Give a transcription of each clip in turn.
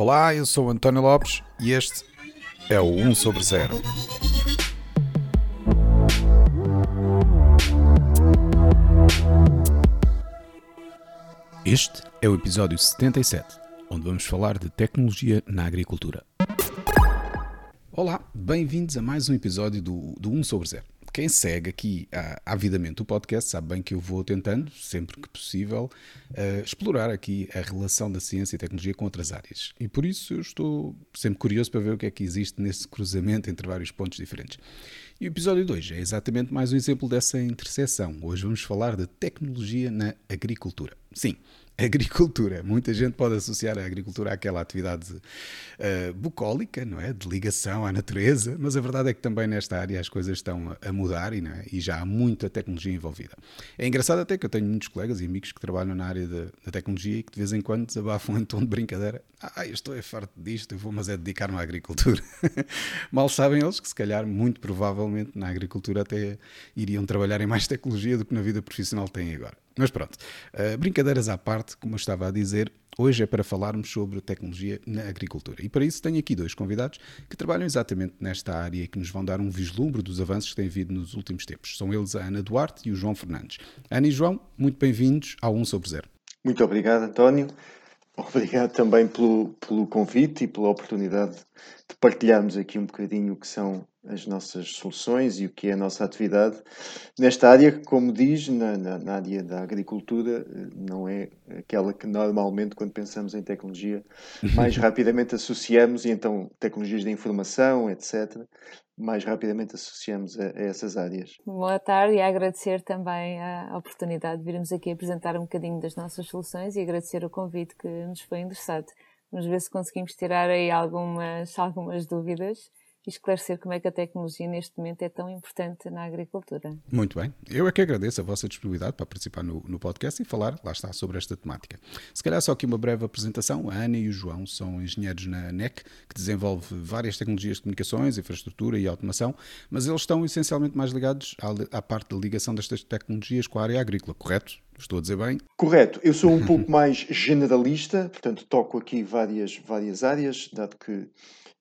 Olá, eu sou António Lopes e este é o 1 sobre 0. Este é o episódio 77, onde vamos falar de tecnologia na agricultura. Olá, bem-vindos a mais um episódio do, do 1 sobre 0 quem segue aqui avidamente o podcast sabe bem que eu vou tentando, sempre que possível, uh, explorar aqui a relação da ciência e tecnologia com outras áreas. E por isso eu estou sempre curioso para ver o que é que existe nesse cruzamento entre vários pontos diferentes. E o episódio 2 é exatamente mais um exemplo dessa interseção. Hoje vamos falar de tecnologia na agricultura. Sim, agricultura. Muita gente pode associar a agricultura àquela atividade uh, bucólica, não é? De ligação à natureza, mas a verdade é que também nesta área as coisas estão a mudar e, é? e já há muita tecnologia envolvida. É engraçado até que eu tenho muitos colegas e amigos que trabalham na área da, da tecnologia e que de vez em quando desabafam em tom de brincadeira. Ah, eu estou é farto disto, eu vou mas é dedicar-me à agricultura. Mal sabem eles que se calhar, muito provavelmente, na agricultura até iriam trabalhar em mais tecnologia do que na vida profissional têm agora. Mas pronto, uh, brincadeiras à parte, como eu estava a dizer, hoje é para falarmos sobre tecnologia na agricultura. E para isso tenho aqui dois convidados que trabalham exatamente nesta área e que nos vão dar um vislumbre dos avanços que têm havido nos últimos tempos. São eles a Ana Duarte e o João Fernandes. Ana e João, muito bem-vindos ao 1 sobre 0. Muito obrigado, António. Obrigado também pelo, pelo convite e pela oportunidade de partilharmos aqui um bocadinho o que são as nossas soluções e o que é a nossa atividade nesta área que, como diz, na, na, na, área da agricultura, não é aquela que normalmente, quando pensamos em tecnologia, mais rapidamente associamos, e então tecnologias de informação, etc., mais rapidamente associamos a, a essas áreas. Boa tarde e agradecer também a oportunidade de virmos aqui apresentar um bocadinho das nossas soluções e agradecer o convite que nos foi endereçado. Vamos ver se conseguimos tirar aí algumas, algumas dúvidas e esclarecer como é que a tecnologia neste momento é tão importante na agricultura. Muito bem. Eu é que agradeço a vossa disponibilidade para participar no, no podcast e falar, lá está, sobre esta temática. Se calhar só aqui uma breve apresentação. A Ana e o João são engenheiros na NEC, que desenvolve várias tecnologias de comunicações, infraestrutura e automação, mas eles estão essencialmente mais ligados à, à parte da ligação destas tecnologias com a área agrícola, correto? Estou a dizer bem? Correto. Eu sou um pouco mais generalista, portanto toco aqui várias, várias áreas, dado que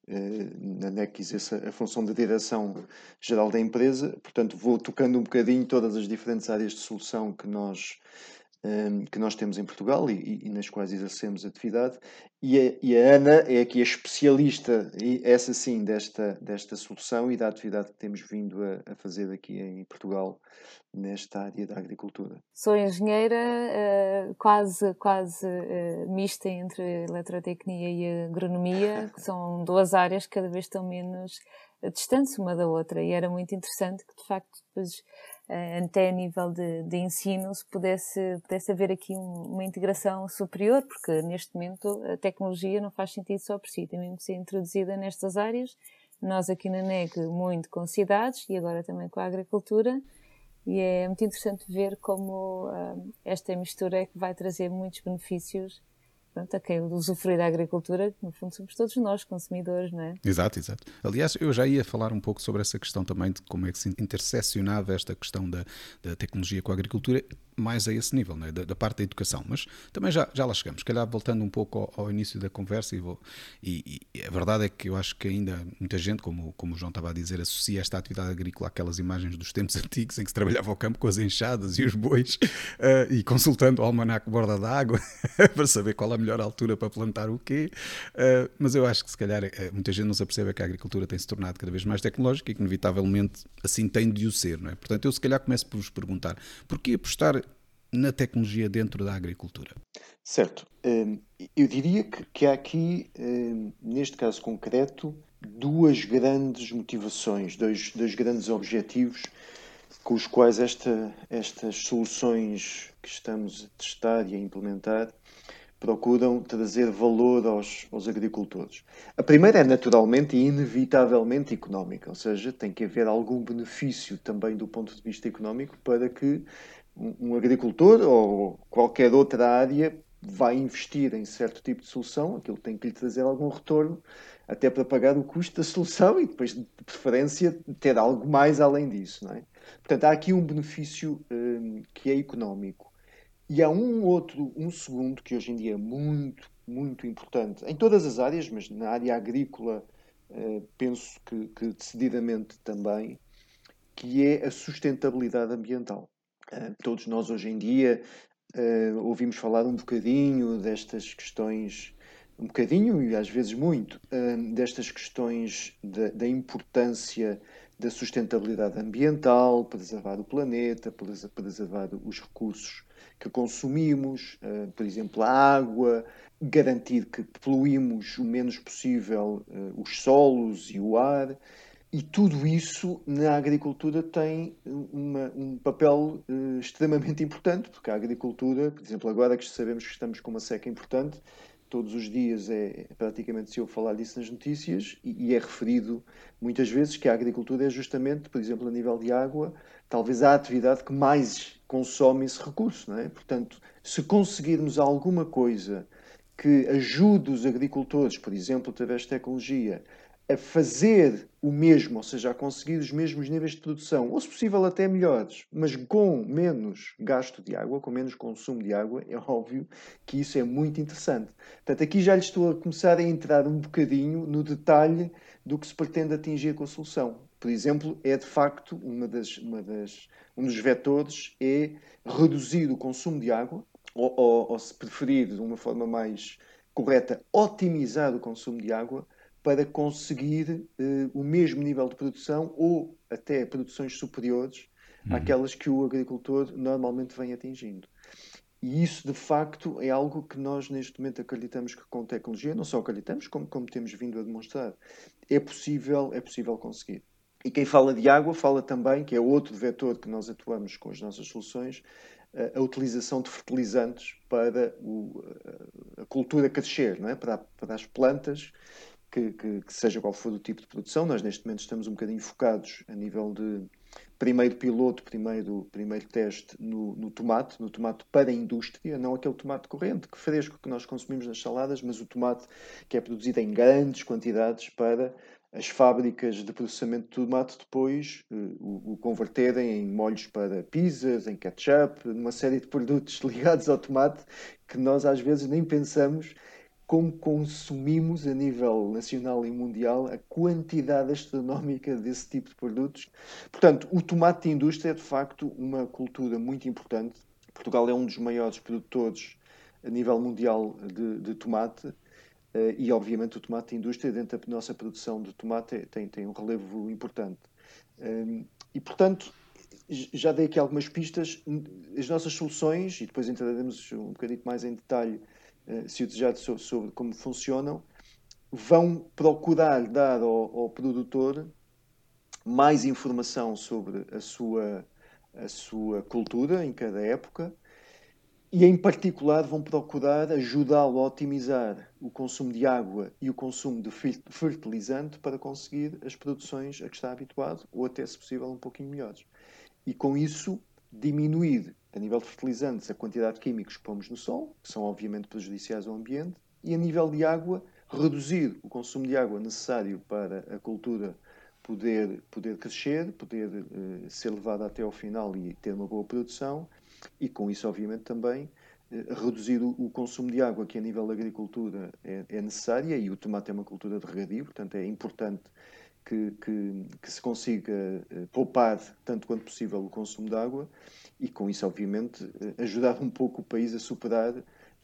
na NEC exerce a função de direção geral da empresa, portanto vou tocando um bocadinho todas as diferentes áreas de solução que nós um, que nós temos em Portugal e, e, nas quais exercemos atividade. E a, e a, Ana é aqui a especialista, e essa sim, desta, desta solução e da atividade que temos vindo a, a fazer aqui em Portugal nesta área da agricultura. Sou engenheira uh, quase, quase uh, mista entre eletrotecnia e agronomia, que são duas áreas que cada vez estão menos distantes uma da outra e era muito interessante que de facto depois eh, até a nível de, de ensino, se pudesse, pudesse haver aqui um, uma integração superior, porque neste momento a tecnologia não faz sentido só por si, tem mesmo de ser introduzida nestas áreas. Nós aqui na NEG muito com cidades e agora também com a agricultura, e é muito interessante ver como uh, esta mistura é que vai trazer muitos benefícios pronto, a quem usufrui da agricultura, no fundo somos todos nós, consumidores, não é? Exato, exato. Aliás, eu já ia falar um pouco sobre essa questão também de como é que se interseccionava esta questão da, da tecnologia com a agricultura, mais a esse nível, né? da, da, parte da educação. Mas também já, já lá chegamos. Calhar voltando um pouco ao, ao início da conversa, e, vou, e, e, a verdade é que eu acho que ainda muita gente, como, como o João estava a dizer, associa esta atividade agrícola àquelas imagens dos tempos antigos em que se trabalhava ao campo com as enxadas e os bois uh, e consultando o almanac borda d'água para saber qual a melhor altura para plantar o quê. Uh, mas eu acho que se calhar uh, muita gente não se apercebe que a agricultura tem se tornado cada vez mais tecnológica e que inevitavelmente assim tem de o ser. Não é? Portanto, eu se calhar começo por vos perguntar porquê apostar na tecnologia dentro da agricultura? Certo. Hum, eu diria que há aqui, hum, neste caso concreto, duas grandes motivações, dois, dois grandes objetivos com os quais esta, estas soluções que estamos a testar e a implementar procuram trazer valor aos, aos agricultores. A primeira é naturalmente e inevitavelmente económica, ou seja, tem que haver algum benefício também do ponto de vista económico para que um agricultor ou qualquer outra área vai investir em certo tipo de solução, aquilo tem que lhe trazer algum retorno, até para pagar o custo da solução e depois, de preferência, ter algo mais além disso. Não é? Portanto, há aqui um benefício um, que é económico. E há um outro, um segundo, que hoje em dia é muito muito importante em todas as áreas, mas na área agrícola uh, penso que, que, decididamente também, que é a sustentabilidade ambiental. Uh, todos nós hoje em dia uh, ouvimos falar um bocadinho destas questões, um bocadinho e às vezes muito, destas questões da, importância da sustentabilidade ambiental, preservar o planeta, preservar os recursos que consumimos, por exemplo, a água, garantir que poluímos o menos possível os solos e o ar. E tudo isso na agricultura tem uma, um papel uh, extremamente importante, porque a agricultura, por exemplo, agora que sabemos que estamos com uma seca importante, todos os dias é praticamente se eu falar disso nas notícias e, e, é referido muitas vezes que a agricultura é justamente, por exemplo, a nível de água, talvez a atividade que mais consome esse recurso, não é? Portanto, se conseguirmos alguma coisa que ajude os agricultores, por exemplo, através de tecnologia, a fazer o mesmo, ou seja, a conseguir os mesmos níveis de produção, ou se possível até melhores, mas com menos gasto de água, com menos consumo de água, é óbvio que isso é muito interessante. Portanto, aqui já lhe estou a começar a entrar um bocadinho no detalhe do que se pretende atingir com a solução. Por exemplo, é de facto uma das, uma das, um dos vetores é reduzir o consumo de água, ou, ou, ou se preferir de uma forma mais correta, otimizar o consumo de água para conseguir uh, o mesmo nível de produção ou até produções superiores uhum. àquelas que o agricultor normalmente vem atingindo. E isso, de facto, é algo que nós, neste momento, acreditamos que com tecnologia, não só acreditamos, como, como temos vindo a demonstrar, é possível, é possível conseguir. E quem fala de água fala também, que é outro vetor que nós atuamos com as nossas soluções, a utilização de fertilizantes para o, a cultura crescer, não é? para, para as plantas que, que, que, seja qual for o tipo de produção. Nós, neste momento, estamos um bocadinho focados a nível de primeiro piloto, primeiro, primeiro teste no, no, tomate, no tomate para a indústria, não aquele tomate corrente, que fresco que nós consumimos nas saladas, mas o tomate que é produzido em grandes quantidades para as fábricas de processamento de tomate depois uh, o, o, converterem em molhos para pizzas, em ketchup, numa série de produtos ligados ao tomate que nós às vezes nem pensamos como consumimos a nível nacional e mundial a quantidade astronómica desse tipo de produtos. Portanto, o tomate de indústria é de facto uma cultura muito importante. Portugal é um dos maiores produtores a nível mundial de, de tomate eh, e, obviamente, o tomate de indústria, dentro da nossa produção de tomate, tem, tem um relevo importante. Ehm, e, portanto, já dei aqui algumas pistas. As nossas soluções, e depois entraremos um bocadinho mais em detalhe se o desejado sobre como funcionam, vão procurar dar ao, ao, produtor mais informação sobre a sua, a sua cultura em cada época e, em particular, vão procurar ajudá-lo a otimizar o consumo de água e o consumo de fertilizante para conseguir as produções a que está habituado ou até, se possível, um pouquinho melhores. E com isso, diminuir a nível de fertilizantes, a quantidade de químicos que pomos no solo, que são obviamente prejudiciais ao ambiente, e a nível de água, reduzir o consumo de água necessário para a cultura poder, poder crescer, poder uh, ser levada até ao final e ter uma boa produção, e com isso, obviamente, também uh, reduzir o, o, consumo de água que a nível da agricultura é, é necessária, e o tomate é uma cultura de regadio, portanto é importante que, que, que, se consiga uh, poupar tanto quanto possível o consumo de água e com isso, obviamente, uh, ajudar um pouco o país a superar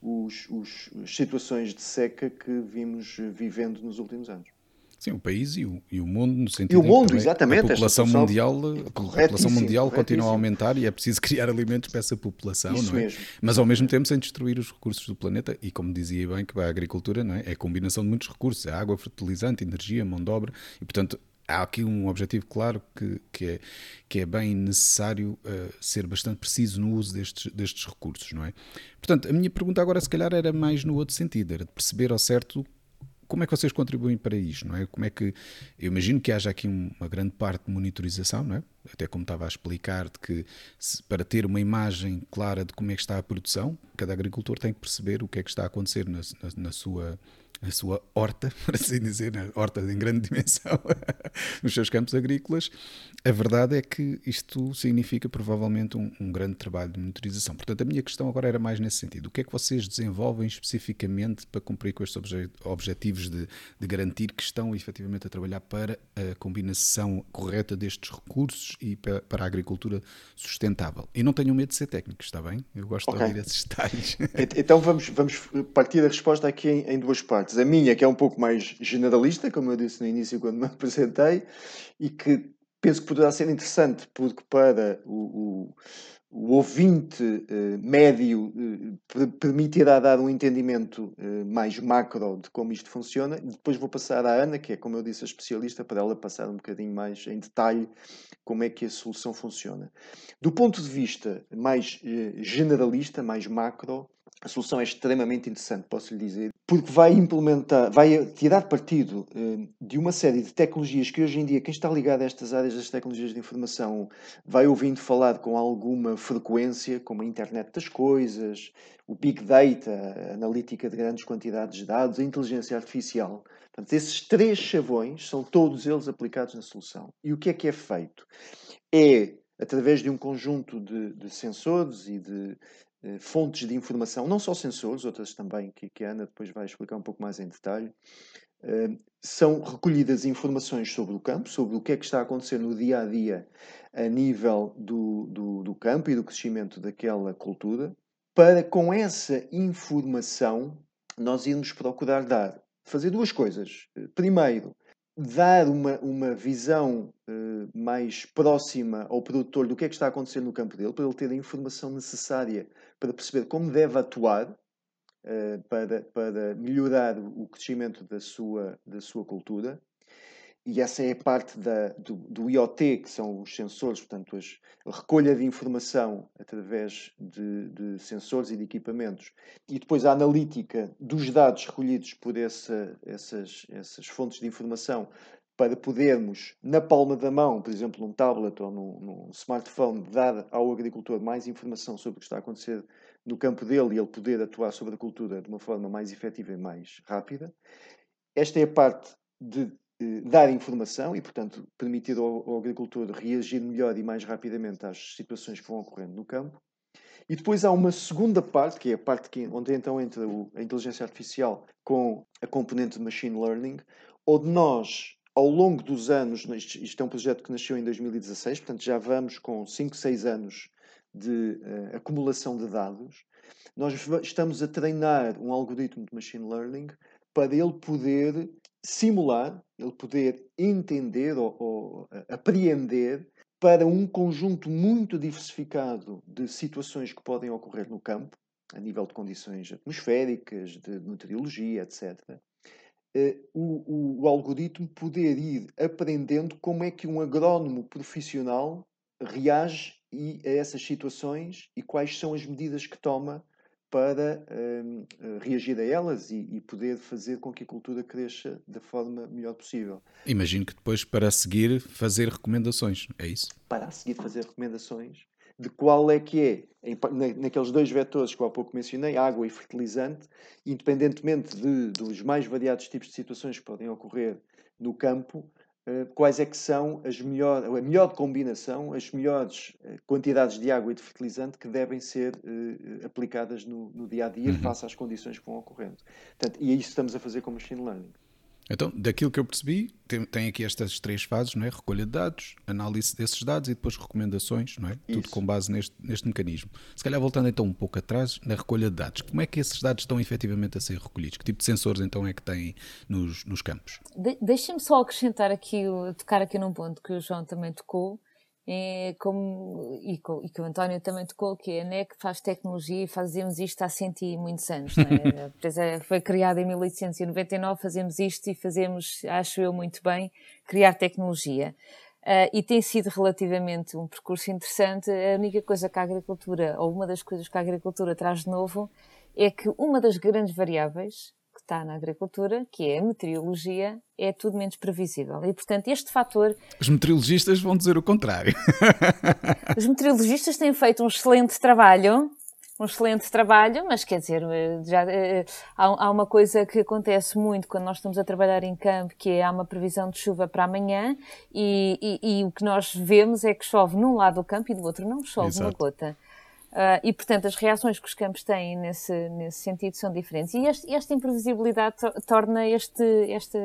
os, os, as situações de seca que vimos vivendo nos últimos anos. Sim, o país e o, e o mundo, no sentido e o mundo, exatamente, a população mundial, a população mundial continua a aumentar e é preciso criar alimentos para essa população, Isso não é? Mesmo. Mas ao mesmo tempo sem destruir os recursos do planeta e como dizia bem que a agricultura não é? é a combinação de muitos recursos, é água, fertilizante, energia, mão de obra e portanto há aqui um objetivo claro que, que, é, que é bem necessário uh, ser bastante preciso no uso destes, destes recursos, não é? Portanto, a minha pergunta agora se calhar era mais no outro sentido, era de perceber ao certo como é que vocês contribuem para isto, não é? Como é que eu imagino que haja aqui uma grande parte de monitorização, não é? Até como estava a explicar de que se, para ter uma imagem clara de como é que está a produção, cada agricultor tem que perceber o que é que está a acontecer na, na, na sua a sua horta, por assim dizer, né? horta em grande dimensão, nos seus campos agrícolas, a verdade é que isto significa provavelmente um, um, grande trabalho de monitorização. Portanto, a minha questão agora era mais nesse sentido. O que é que vocês desenvolvem especificamente para cumprir com estes obje objetivos de, de, garantir que estão efetivamente a trabalhar para a combinação correta destes recursos e para, para a agricultura sustentável? E não tenham medo de ser técnicos, está bem? Eu gosto okay. de ouvir esses detalhes. Então vamos, vamos partir da resposta aqui em, em duas partes. A minha, que é um pouco mais generalista, como eu disse no início quando me apresentei, e que penso que poderá ser interessante, porque para o, o, o ouvinte eh, médio eh, permitirá dar um entendimento eh, mais macro de como isto funciona. Depois vou passar à Ana, que é, como eu disse, a especialista, para ela passar um bocadinho mais em detalhe como é que a solução funciona. Do ponto de vista mais eh, generalista, mais macro, a solução é extremamente interessante, posso lhe dizer, porque vai implementar, vai tirar partido eh, de uma série de tecnologias que hoje em dia, quem está ligado a estas áreas das tecnologias de informação, vai ouvindo falar com alguma frequência, como a internet das coisas, o big data, a analítica de grandes quantidades de dados, a inteligência artificial. Portanto, esses três chavões são todos eles aplicados na solução. E o que é que é feito? É através de um conjunto de, de sensores e de fontes de informação, não só sensores, outras também, que, que a Ana depois vai explicar um pouco mais em detalhe, eh, são recolhidas informações sobre o campo, sobre o que é que está a acontecer no dia a dia a nível do, do, do campo e do crescimento daquela cultura, para com essa informação nós irmos procurar dar, fazer duas coisas. Primeiro, dar uma, uma visão uh, mais próxima ao produtor do que é que está a acontecer no campo dele, para ele ter a informação necessária para perceber como deve atuar uh, para, para melhorar o crescimento da sua, da sua cultura e essa é a parte da, do, do, IoT, que são os sensores, portanto, as, a recolha de informação através de, de, sensores e de equipamentos, e depois a analítica dos dados recolhidos por essa, essas, essas fontes de informação para podermos, na palma da mão, por exemplo, num tablet ou num, num, smartphone, dar ao agricultor mais informação sobre o que está a acontecer no campo dele e ele poder atuar sobre a cultura de uma forma mais efetiva e mais rápida. Esta é a parte de dar informação e, portanto, permitir ao, ao, agricultor reagir melhor e mais rapidamente às situações que vão ocorrendo no campo. E depois há uma segunda parte, que é a parte que, onde então entra o, a inteligência artificial com a componente de machine learning, onde nós, ao longo dos anos, isto, isto é um projeto que nasceu em 2016, portanto já vamos com 5, 6 anos de uh, acumulação de dados, nós estamos a treinar um algoritmo de machine learning para ele poder simular, ele poder entender ou, ou apreender para um conjunto muito diversificado de situações que podem ocorrer no campo, a nível de condições atmosféricas, de meteorologia, etc. Eh, o, o, o, algoritmo poder ir aprendendo como é que um agrónomo profissional reage a essas situações e quais são as medidas que toma para um, reagir a elas e, e, poder fazer com que a cultura cresça da forma melhor possível. Imagino que depois, para seguir, fazer recomendações, é isso? Para a seguir, fazer recomendações de qual é que é, em, naqueles dois vetores que eu há pouco mencionei, água e fertilizante, independentemente de, dos mais variados tipos de situações que podem ocorrer no campo, quais é que são as melhor, a melhor combinação, as melhores eh, quantidades de água e de fertilizante que devem ser uh, aplicadas no, no, dia a dia uhum. face às condições que vão ocorrendo. Portanto, e é isso que estamos a fazer com o machine learning. Então, daquilo que eu percebi, tem, tem, aqui estas três fases, não é? Recolha de dados, análise desses dados e depois recomendações, não é? Isso. Tudo com base neste, neste mecanismo. Se calhar voltando então um pouco atrás, na recolha de dados, como é que esses dados estão efetivamente a ser recolhidos? Que tipo de sensores então é que têm nos, nos campos? De, Deixem-me só acrescentar aqui, tocar aqui num ponto que o João também tocou, é como, e, e, que o António também tocou, que é a NEC faz tecnologia e fazemos isto há cento e muitos anos. É? a empresa foi criada em 1899, fazemos isto e fazemos, acho eu muito bem, criar tecnologia. Uh, e tem sido relativamente um percurso interessante. A única coisa que a agricultura, ou uma das coisas que a agricultura traz de novo, é que uma das grandes variáveis está na agricultura, que é a meteorologia, é tudo menos previsível. E, portanto, este fator. Os meteorologistas vão dizer o contrário. Os meteorologistas têm feito um excelente trabalho, um excelente trabalho, mas quer dizer, eh, já, uh, há, há, uma coisa que acontece muito quando nós estamos a trabalhar em campo, que é há uma previsão de chuva para amanhã e, e, e o que nós vemos é que chove num lado do campo e do outro não chove Exato. uma gota. Uh, e, portanto, as reações que os campos têm nesse, nesse sentido são diferentes. E este, esta imprevisibilidade to torna este, este,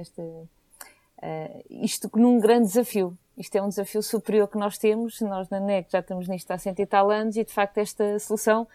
este, uh, isto num grande desafio. Isto é um desafio superior que nós temos. Nós na NEC já estamos nisto há cento e tal anos e, de facto, esta solução,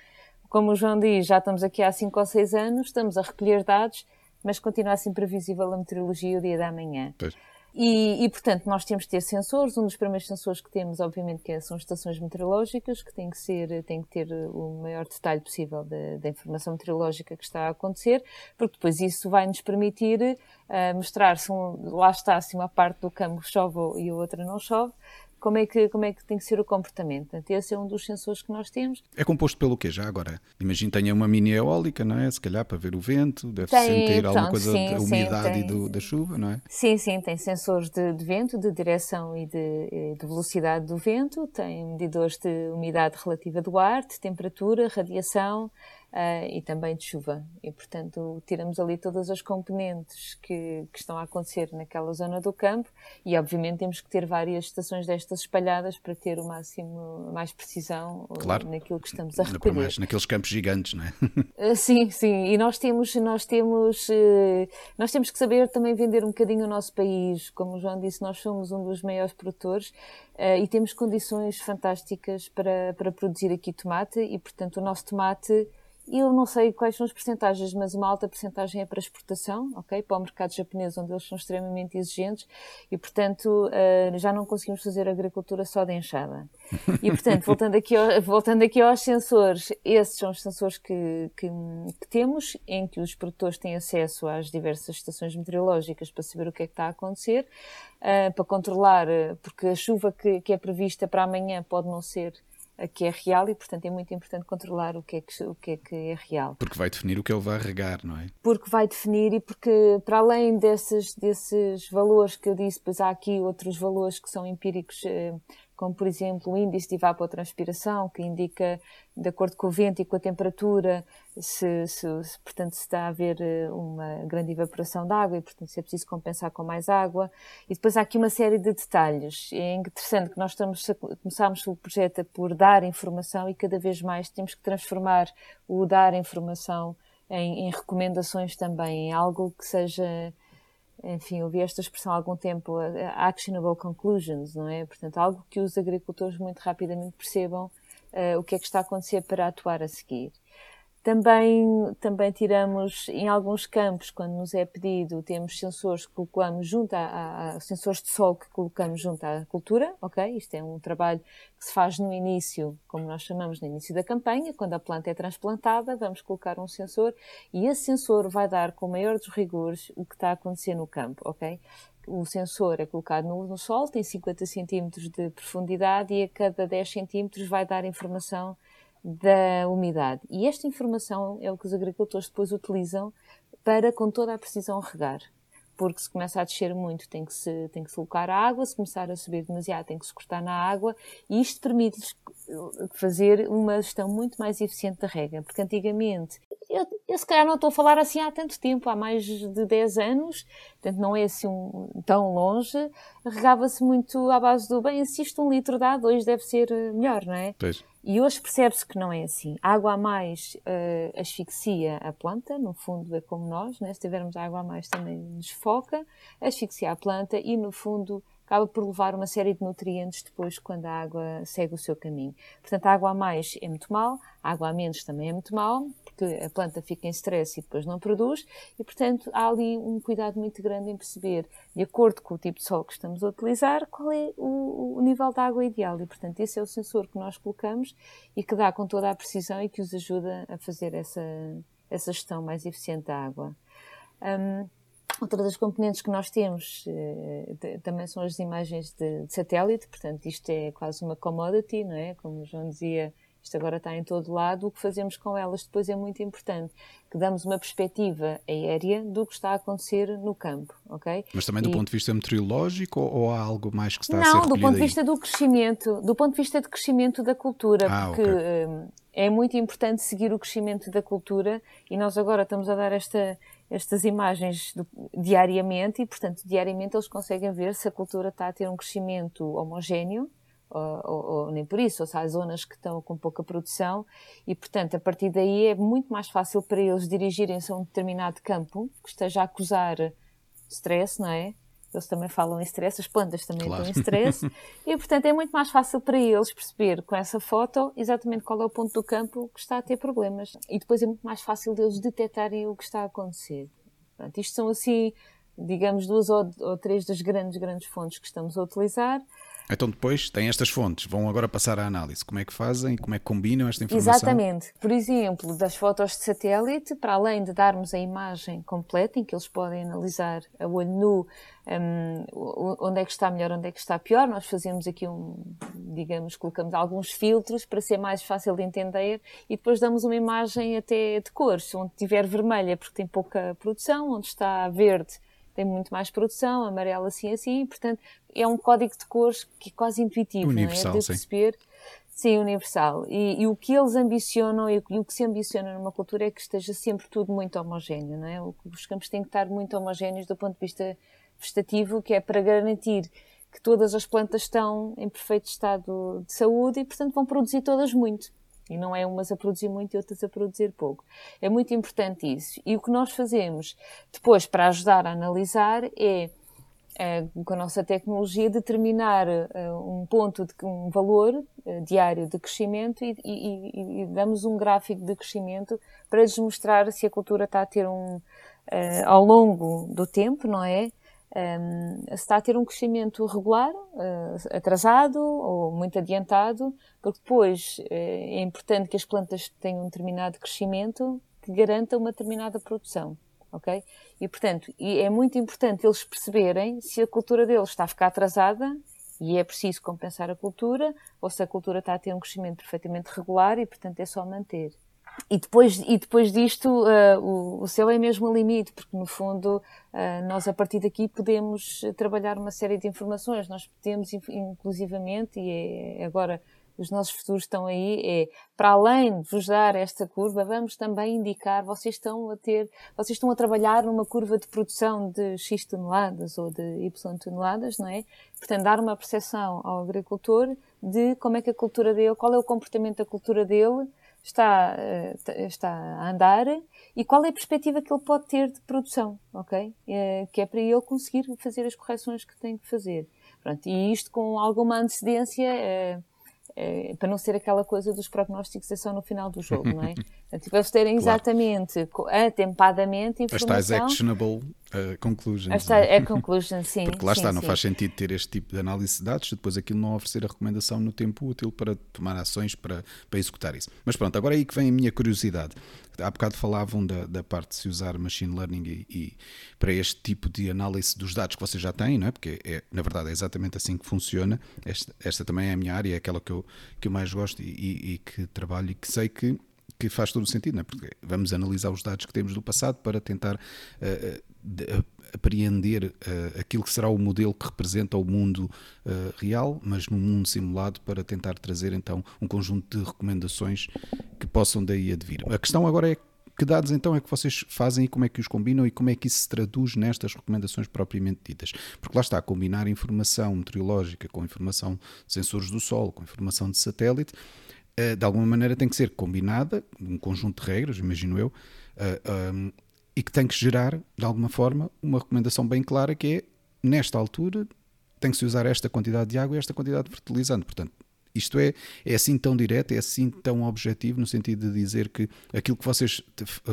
como o João diz, já estamos aqui há cinco ou seis anos, estamos a recolher dados, mas continua a ser imprevisível a meteorologia o dia da manhã. Pois. E, e, portanto, nós temos que ter sensores. Um dos primeiros sensores que temos, obviamente, que é, são estações meteorológicas, que têm que, ser, têm que ter o maior detalhe possível da, informação meteorológica que está a acontecer, porque depois isso vai nos permitir uh, mostrar se um, lá está, se uma parte do campo chove e a outra não chove, como é que, como é que tem que ser o comportamento. Portanto, esse é um dos sensores que nós temos. É composto pelo quê já agora? Imagino que tenha uma mini eólica, não é? Se calhar para ver o vento, deve tem, sentir pronto, alguma coisa sim, da umidade sim, e do, da chuva, não é? Sim, sim, tem sensores de, de vento, de direção e de, de, velocidade do vento, tem medidores de umidade relativa do ar, de temperatura, radiação, uh, e também de chuva. E, portanto, tiramos ali todas as componentes que, que, estão a acontecer naquela zona do campo e, obviamente, temos que ter várias estações destas espalhadas para ter o máximo, mais precisão claro. naquilo que estamos a recolher. Mais naqueles campos gigantes, não é? Uh, sim, sim. E nós temos, nós temos, uh, nós temos que saber também vender um bocadinho o nosso país. Como o João disse, nós somos um dos maiores produtores e temos condições fantásticas para, para produzir aqui tomate e, portanto, o nosso tomate eu não sei quais são as percentagens, mas uma alta percentagem é para exportação, ok? Para o mercado japonês, onde eles são extremamente exigentes e, portanto, uh, já não conseguimos fazer agricultura só de enxada. E, portanto, voltando aqui, ao, voltando aqui aos sensores, esses são os sensores que, que, que, temos, em que os produtores têm acesso às diversas estações meteorológicas para saber o que é que está a acontecer, uh, para controlar, eh, porque a chuva que, que é prevista para amanhã pode não ser que é real e, portanto, é muito importante controlar o que é que, o que, é, que é real. Porque vai definir o que ele vai regar, não é? Porque vai definir e porque, para além desses, desses valores que eu disse, pois há aqui outros valores que são empíricos eh, como por exemplo o índice de evapotranspiração, que indica, de acordo com o vento e com a temperatura, se, se, se, portanto, se está a haver eh, uma grande evaporação de água e, portanto, se é preciso compensar com mais água. E depois há aqui uma série de detalhes. É interessante que nós estamos, começámos o projeto por dar informação e cada vez mais temos que transformar o dar informação em, em recomendações também, em algo que seja enfim, ouvi esta expressão há algum tempo, actionable conclusions, não é? Portanto, algo que os agricultores muito rapidamente percebam uh, o que é que está a acontecer para atuar a seguir. Também, também tiramos, em alguns campos, quando nos é pedido, temos sensores que colocamos junto a, a, sensores de sol que colocamos junto à cultura, ok? Isto é um trabalho que se faz no início, como nós chamamos no início da campanha, quando a planta é transplantada, vamos colocar um sensor e esse sensor vai dar com o maior dos rigores o que está a acontecer no campo, ok? o sensor é colocado no, no sol, tem 50 centímetros de profundidade e a cada 10 centímetros vai dar informação da umidade. E esta informação é o que os agricultores depois utilizam para, com toda a precisão, regar. Porque se começa a descer muito, tem que se, tem que se a água, se começar a subir demasiado, tem que se cortar na água, e isto permite-lhes fazer uma gestão muito mais eficiente da rega. Porque antigamente eu, eu se calhar não estou a falar assim há tanto tempo, há mais de 10 anos, portanto não é assim um, tão longe, regava-se muito à base do, bem, se isto um litro dá, dois deve ser eh, melhor, não é? Pois. E hoje percebe-se que não é assim. Água a mais uh, asfixia a planta, no fundo é como nós, né? se tivermos água a mais também nos foca, asfixia a planta e no fundo acaba por levar uma série de nutrientes depois quando a água segue o seu caminho. Portanto, a água a mais é muito mal, a água a menos também é muito mal, porque a planta fica em stress e depois não produz, e portanto há ali um cuidado muito grande em perceber, de acordo com o tipo de sol que estamos a utilizar, qual é o, o nível da água ideal. E portanto esse é o sensor que nós colocamos e que dá com toda a precisão e que os ajuda a fazer essa, essa gestão mais eficiente da água. Um, Outra das componentes que nós temos eh, também são as imagens de, de, satélite, portanto, isto é quase uma commodity, não é? Como o João dizia, isto agora está em todo lado. O que fazemos com elas depois é muito importante, que damos uma perspectiva aérea do que está a acontecer no campo, ok? Mas também do e... ponto de vista meteorológico ou, ou, há algo mais que está não, a ser Não, do ponto de vista do crescimento, do ponto de vista de crescimento da cultura, ah, porque okay. um, é muito importante seguir o crescimento da cultura e nós agora estamos a dar esta, estas imagens do, diariamente e, portanto, diariamente eles conseguem ver se a cultura está a ter um crescimento homogéneo ou, ou, ou, nem por isso, ou se há zonas que estão com pouca produção e, portanto, a partir daí é muito mais fácil para eles dirigirem-se a um determinado campo que esteja a acusar stress, não é? Eles também falam em stress, as plantas também claro. estão em stress e, portanto, é muito mais fácil para eles perceber com essa foto exatamente qual é o ponto do campo que está a ter problemas e depois é muito mais fácil deles detectarem o que está a acontecer. Portanto, isto são assim, digamos, duas ou, ou três das grandes, grandes fontes que estamos a utilizar. Então depois têm estas fontes, vão agora passar à análise. Como é que fazem, como é que combinam esta informação? Exatamente. Por exemplo, das fotos de satélite, para além de darmos a imagem completa, em que eles podem analisar a olho nu um, onde é que está melhor, onde é que está pior, nós fazemos aqui um, digamos, colocamos alguns filtros para ser mais fácil de entender e depois damos uma imagem até de cores, onde tiver vermelha porque tem pouca produção, onde está verde tem muito mais produção, amarelo assim assim, portanto é um código de cores que é quase intuitivo, universal, não é? De perceber, sim. sim, universal. E, e, o que eles ambicionam e, e, o que se ambiciona numa cultura é que esteja sempre tudo muito homogéneo, não é? Os campos têm que estar muito homogéneos do ponto de vista vegetativo, que é para garantir que todas as plantas estão em perfeito estado de saúde e, portanto, vão produzir todas muito. E não é umas a produzir muito e outras a produzir pouco. É muito importante isso. E o que nós fazemos depois para ajudar a analisar é, é com a nossa tecnologia, determinar uh, um ponto, de, um valor uh, diário de crescimento e, e, e, damos um gráfico de crescimento para lhes mostrar se a cultura está a ter um, ao longo do tempo, não é? Um, está a ter um crescimento regular, uh, atrasado ou muito adiantado, porque depois uh, é importante que as plantas tenham um determinado crescimento que garanta uma determinada produção. Ok? E, portanto, é muito importante eles perceberem se a cultura deles está a ficar atrasada e é preciso compensar a cultura, ou se a cultura está a ter um crescimento perfeitamente regular e, portanto, é só manter. E depois, e depois disto, uh, o, o céu é mesmo o limite, porque no fundo uh, nós a partir daqui podemos trabalhar uma série de informações. Nós podemos, inclusivamente, e é, agora os nossos futuros estão aí, é para além de vos dar esta curva, vamos também indicar, vocês estão a ter, vocês estão a trabalhar numa curva de produção de X toneladas ou de Y toneladas, não é? Portanto, dar uma percepção ao agricultor de como é que a cultura dele, qual é o comportamento da cultura dele, está, eh, está a andar e qual é a perspectiva que ele pode ter de produção, ok? Eh, que é para ele conseguir fazer as correções que tem que fazer. Pronto, e isto com alguma antecedência, é, é, para não ser aquela coisa dos prognósticos é só no final do jogo, não é? Portanto, eles terem exatamente, claro. atempadamente, informação... As tais actionable uh, conclusions. As tais, é conclusion, sim. Porque lá sim, está, sim. não faz sentido ter este tipo de análise de dados depois aquilo não oferecer a recomendação no tempo útil para tomar ações para, para executar isso. Mas pronto, agora é aí que vem a minha curiosidade. Há bocado falavam da, da parte de se usar machine learning e, e, para este tipo de análise dos dados que vocês já têm, não é? Porque é, na verdade é exatamente assim que funciona. Esta, esta também é a minha área, é aquela que eu, que eu mais gosto e, e, e que trabalho e que sei que que faz todo o sentido, não é? porque vamos analisar os dados que temos do passado para tentar uh, apreender uh, aquilo que será o modelo que representa o mundo real, mas num mundo simulado para tentar trazer então um conjunto de recomendações que possam daí advir. A questão agora é que dados então é que vocês fazem e como é que os combinam e como é que isso se traduz nestas recomendações propriamente ditas? Porque lá está, combinar informação meteorológica com informação de sensores do sol, com informação de satélite, eh, de alguma maneira tem que ser combinada, um conjunto de regras, imagino eu, e que tem que gerar, de alguma forma, uma recomendação bem clara que é, nesta altura, tem que se usar esta quantidade de água e esta quantidade de fertilizante. Portanto, isto é, é assim tão direto, é assim tão objetivo, no sentido de dizer que aquilo que vocês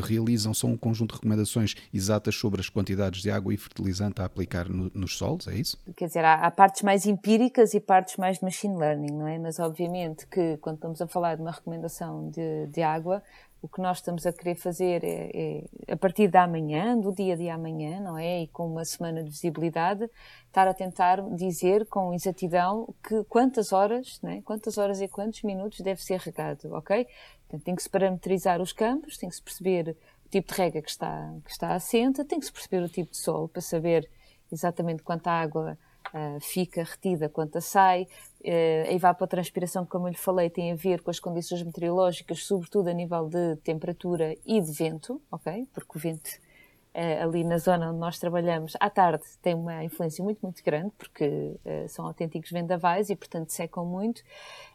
realizam são um conjunto de recomendações exatas sobre as quantidades de água e fertilizante a aplicar no, nos solos, é isso? Quer dizer, há, há, partes mais empíricas e partes mais de machine learning, não é? Mas obviamente que quando estamos a falar de uma recomendação de, de água, o que nós estamos a querer fazer é, é, a partir da manhã, do dia de amanhã, não é? E com uma semana de visibilidade, estar a tentar dizer com exatidão que quantas horas, né? quantas horas e quantos minutos deve ser regado, ok? Portanto, tem que se parametrizar os campos, tem que se perceber o tipo de rega que está, que está assente, tem que se perceber o tipo de solo para saber exatamente quanta água uh, fica retida quanto sai. Uh, a evapotranspiração, como eu lhe falei, tem a ver com as condições meteorológicas, sobretudo a nível de temperatura e de vento, ok? Porque o vento uh, ali na zona onde nós trabalhamos, à tarde, tem uma influência muito, muito grande, porque são autênticos vendavais e, portanto, secam muito.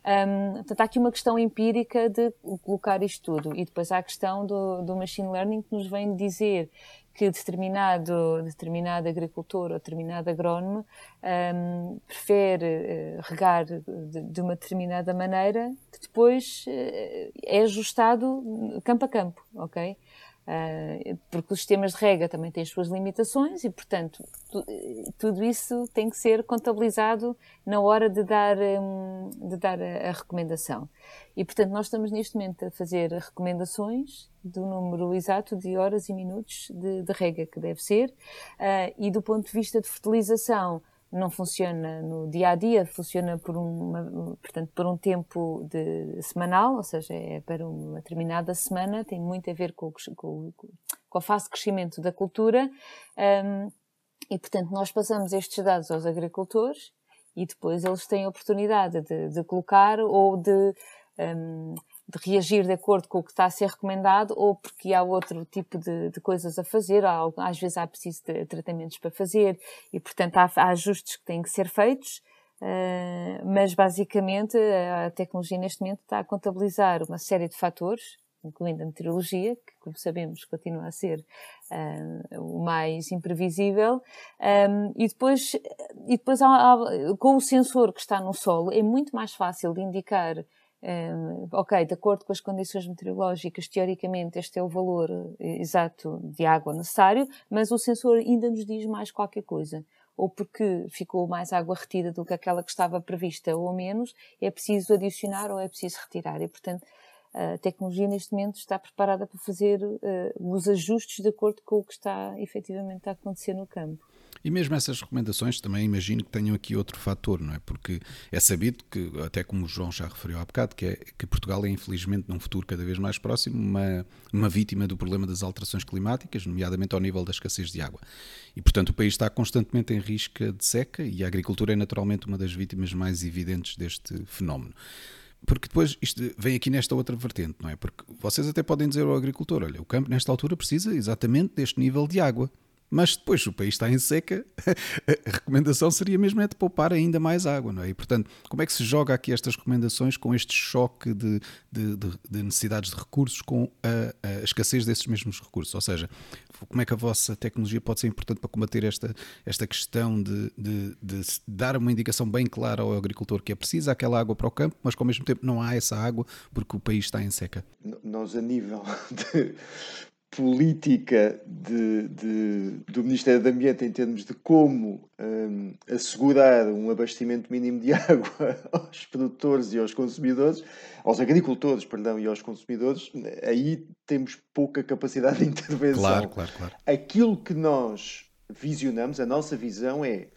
Um, portanto, há aqui uma questão empírica de colocar isto tudo. E depois há a questão do, do machine learning que nos vem dizer que determinado, determinado agricultor ou determinado agrónomo um, prefere uh, regar de, de, uma determinada maneira que depois uh, é ajustado campo a campo, ok? Uh, porque os sistemas de rega também têm as suas limitações e, portanto, tu, tudo isso tem que ser contabilizado na hora de dar, um, de dar a, recomendação. E, portanto, nós estamos neste momento a fazer recomendações do número exato de horas e minutos de, de rega que deve ser, uh, e do ponto de vista de fertilização, não funciona no dia a dia, funciona por, uma, portanto, por um tempo de, semanal, ou seja, é para uma determinada semana, tem muito a ver com, com, com a fase de crescimento da cultura. Um, e, portanto, nós passamos estes dados aos agricultores e depois eles têm a oportunidade de, de colocar ou de um, de reagir de acordo com o que está a ser recomendado ou porque há outro tipo de, de coisas a fazer, há, às vezes há preciso de tratamentos para fazer e, portanto, há, há ajustes que têm que ser feitos, uh, mas basicamente a tecnologia neste momento está a contabilizar uma série de fatores, incluindo a meteorologia, que, como sabemos, continua a ser uh, o mais imprevisível, um, e depois, e depois há, há, com o sensor que está no solo, é muito mais fácil de indicar ok, de acordo com as condições meteorológicas, teoricamente este é o valor eh, exato de água necessário, mas o sensor ainda nos diz mais qualquer coisa. Ou porque ficou mais água retida do que aquela que estava prevista ou menos, é preciso adicionar ou é preciso retirar. E, portanto, a tecnologia neste momento está preparada para fazer uh, os ajustes de acordo com o que está efetivamente a acontecer no campo. E mesmo essas recomendações também imagino que tenham aqui outro fator, não é? Porque é sabido que, até como o João já referiu há bocado, que, é, que Portugal é infelizmente num futuro cada vez mais próximo uma, uma vítima do problema das alterações climáticas, nomeadamente ao nível da escassez de água. E portanto o país está constantemente em risco de seca e a agricultura é naturalmente uma das vítimas mais evidentes deste fenómeno porque depois isto vem aqui nesta outra vertente, não é? Porque vocês até podem dizer ao agricultor: olha, o campo nesta altura precisa exatamente deste nível de água. Mas depois o país está em seca, a recomendação seria mesmo é de poupar ainda mais água, não é? E portanto, como é que se joga aqui estas recomendações com este choque de, de, de, de necessidades de recursos com a, a, escassez desses mesmos recursos? Ou seja, como é que a vossa tecnologia pode ser importante para combater esta, esta questão de, de, dar uma indicação bem clara ao agricultor que é preciso aquela água para o campo, mas que ao mesmo tempo não há essa água porque o país está em seca? Nós, a nível política de, de, do Ministério do Ambiente em termos de como um, assegurar um abastecimento mínimo de água aos produtores e aos consumidores, aos agricultores, perdão, e aos consumidores, aí temos pouca capacidade de intervenção. Claro, claro, claro. Aquilo que nós visionamos, a nossa visão é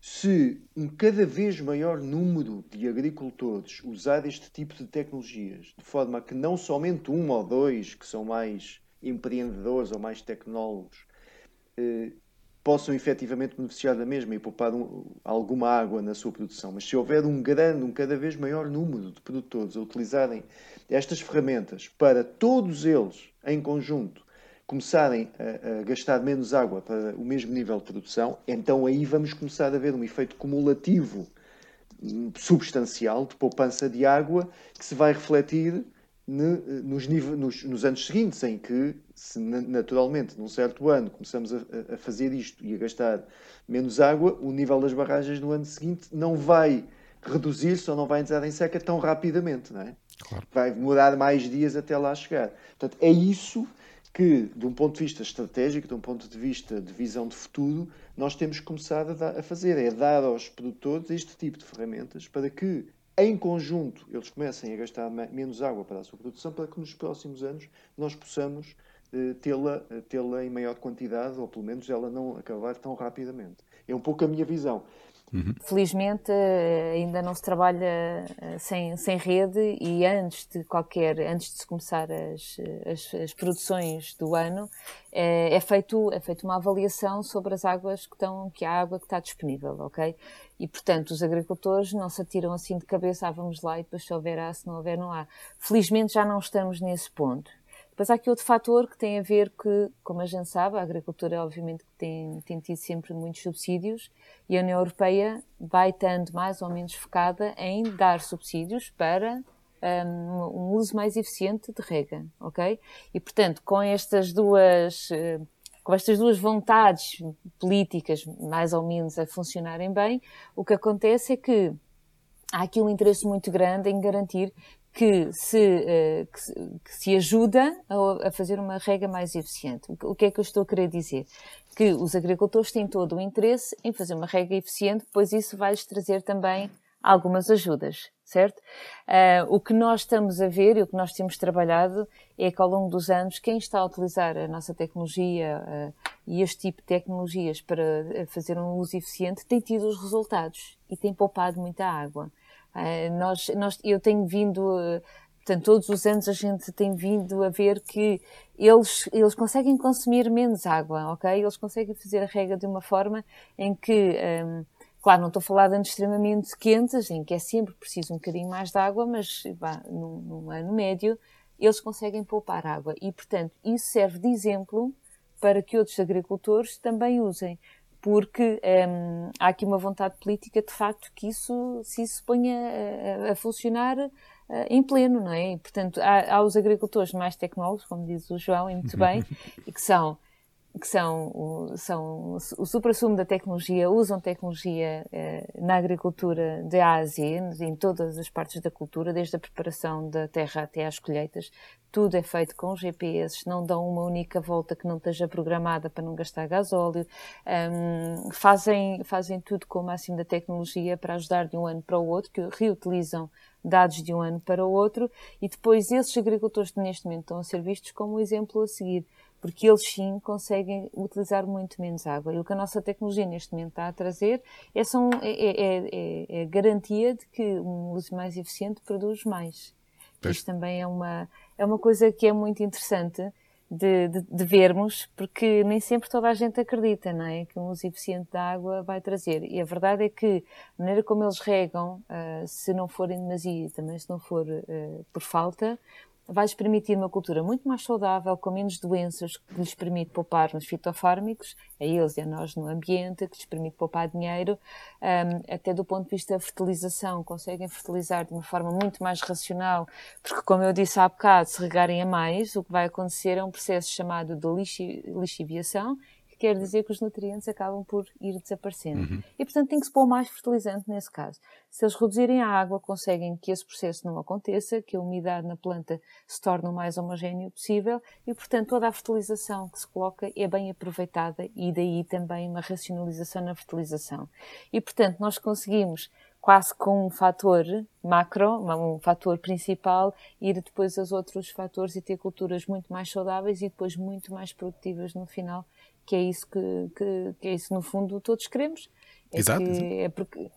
se um cada vez maior número de agricultores usar este tipo de tecnologias, de forma a que não somente um ou dois que são mais empreendedores ou mais tecnólogos eh, possam efetivamente beneficiar da mesma e poupar um, alguma água na sua produção. Mas se houver um grande, um cada vez maior número de produtores a utilizarem estas ferramentas para todos eles, em conjunto, começarem a, a, gastar menos água para o mesmo nível de produção, então aí vamos começar a ver um efeito cumulativo hum, substancial de poupança de água que se vai refletir nos, nos, nos, anos seguintes, em que, se naturalmente, num certo ano, começamos a, a, fazer isto e a gastar menos água, o nível das barragens no ano seguinte não vai reduzir-se ou não vai entrar em seca tão rapidamente, não é? Claro. Vai demorar mais dias até lá chegar. Portanto, é isso que, de um ponto de vista estratégico, de um ponto de vista de visão de futuro, nós temos que começar a, dar, a fazer, é dar aos produtores este tipo de ferramentas para que em conjunto, eles comecem a gastar menos água para a sua produção, para que nos próximos anos nós possamos uh, tê-la tê em maior quantidade, ou pelo menos ela não acabar tão rapidamente. É um pouco a minha visão. Uhum. Felizmente eh, ainda não se trabalha eh, sem, sem rede e antes de qualquer, antes de se começar as, as, as produções do ano, é, é, feito, é feito uma avaliação sobre as águas que estão, que a água que está disponível, ok? E portanto os agricultores não se atiram assim de cabeça, ah, vamos lá e depois se houver há, se não houver não há. Felizmente já não estamos nesse ponto. Depois há aqui outro fator que tem a ver que, como a gente sabe, a agricultura obviamente tem, tem tido sempre muitos subsídios e a União Europeia vai estando mais ou menos focada em dar subsídios para um, um uso mais eficiente de rega, ok? E portanto, com estas duas eh, com estas duas vontades políticas mais ou menos a funcionarem bem, o que acontece é que há aqui um interesse muito grande em garantir que se, uh, que, que, se ajuda a, a, fazer uma rega mais eficiente. O que é que eu estou a querer dizer? Que os agricultores têm todo o interesse em fazer uma rega eficiente, pois isso vai-lhes trazer também algumas ajudas, certo? Uh, o que nós estamos a ver e o que nós temos trabalhado é que ao longo dos anos, quem está a utilizar a nossa tecnologia uh, e este tipo de tecnologias para fazer um uso eficiente tem tido os resultados e tem poupado muita água. Uh, nós, nós, eu tenho vindo, portanto, todos os anos a gente tem vindo a ver que eles, eles conseguem consumir menos água, ok? Eles conseguem fazer a rega de uma forma em que, um, ehm, claro, não estou a falar de anos extremamente quentes, em que é sempre preciso um bocadinho mais de água, mas bah, num, num ano médio eles conseguem poupar água e, portanto, isso serve de exemplo para que outros agricultores também usem porque um, há aqui uma vontade política de facto que isso se isso ponha a, a funcionar uh, em pleno, não é? E, portanto, há, há, os agricultores mais tecnólogos, como diz o João, e muito bem, e que são que são, o, são o supra-sumo da tecnologia, usam tecnologia eh, na agricultura de Ásia, em todas as partes da cultura, desde a preparação da terra até às colheitas. Tudo é feito com GPS, não dão uma única volta que não esteja programada para não gastar gasóleo. Um, fazem, fazem tudo com o máximo da tecnologia para ajudar de um ano para o outro, que reutilizam dados de um ano para o outro, e depois esses agricultores que neste momento estão a ser vistos como exemplo a seguir porque eles sim conseguem utilizar muito menos água. E o que a nossa tecnologia neste momento está a trazer é, são, é, é, é, é garantia de que um uso mais eficiente produz mais. Pois. Isto também é uma, é uma coisa que é muito interessante de, de, de, vermos, porque nem sempre toda a gente acredita, não é? Que um uso eficiente da água vai trazer. E a verdade é que a maneira como eles regam, uh, se não for em demasia, também se não for uh, por falta, vai-lhes permitir uma cultura muito mais saudável, com menos doenças, que lhes permite poupar nos fitofármicos, a eles e a nós no ambiente, que lhes permite poupar dinheiro, um, até do ponto de vista da fertilização, conseguem fertilizar de uma forma muito mais racional, porque, como eu disse há bocado, se regarem a mais, o que vai acontecer é um processo chamado de lixiviação, quer dizer que os nutrientes acabam por ir desaparecendo. Uhum. E, portanto, tem que se pôr mais fertilizante nesse caso. Se eles reduzirem a água, conseguem que esse processo não aconteça, que a umidade na planta se torne o mais homogéneo possível e, portanto, toda a fertilização que se coloca é bem aproveitada e daí também uma racionalização na fertilização. E, portanto, nós conseguimos quase com um fator macro, um fator principal, ir depois aos outros fatores e ter culturas muito mais saudáveis e depois muito mais produtivas no final que é isso que, que, que é isso no fundo todos queremos. É Exato. Que, é porque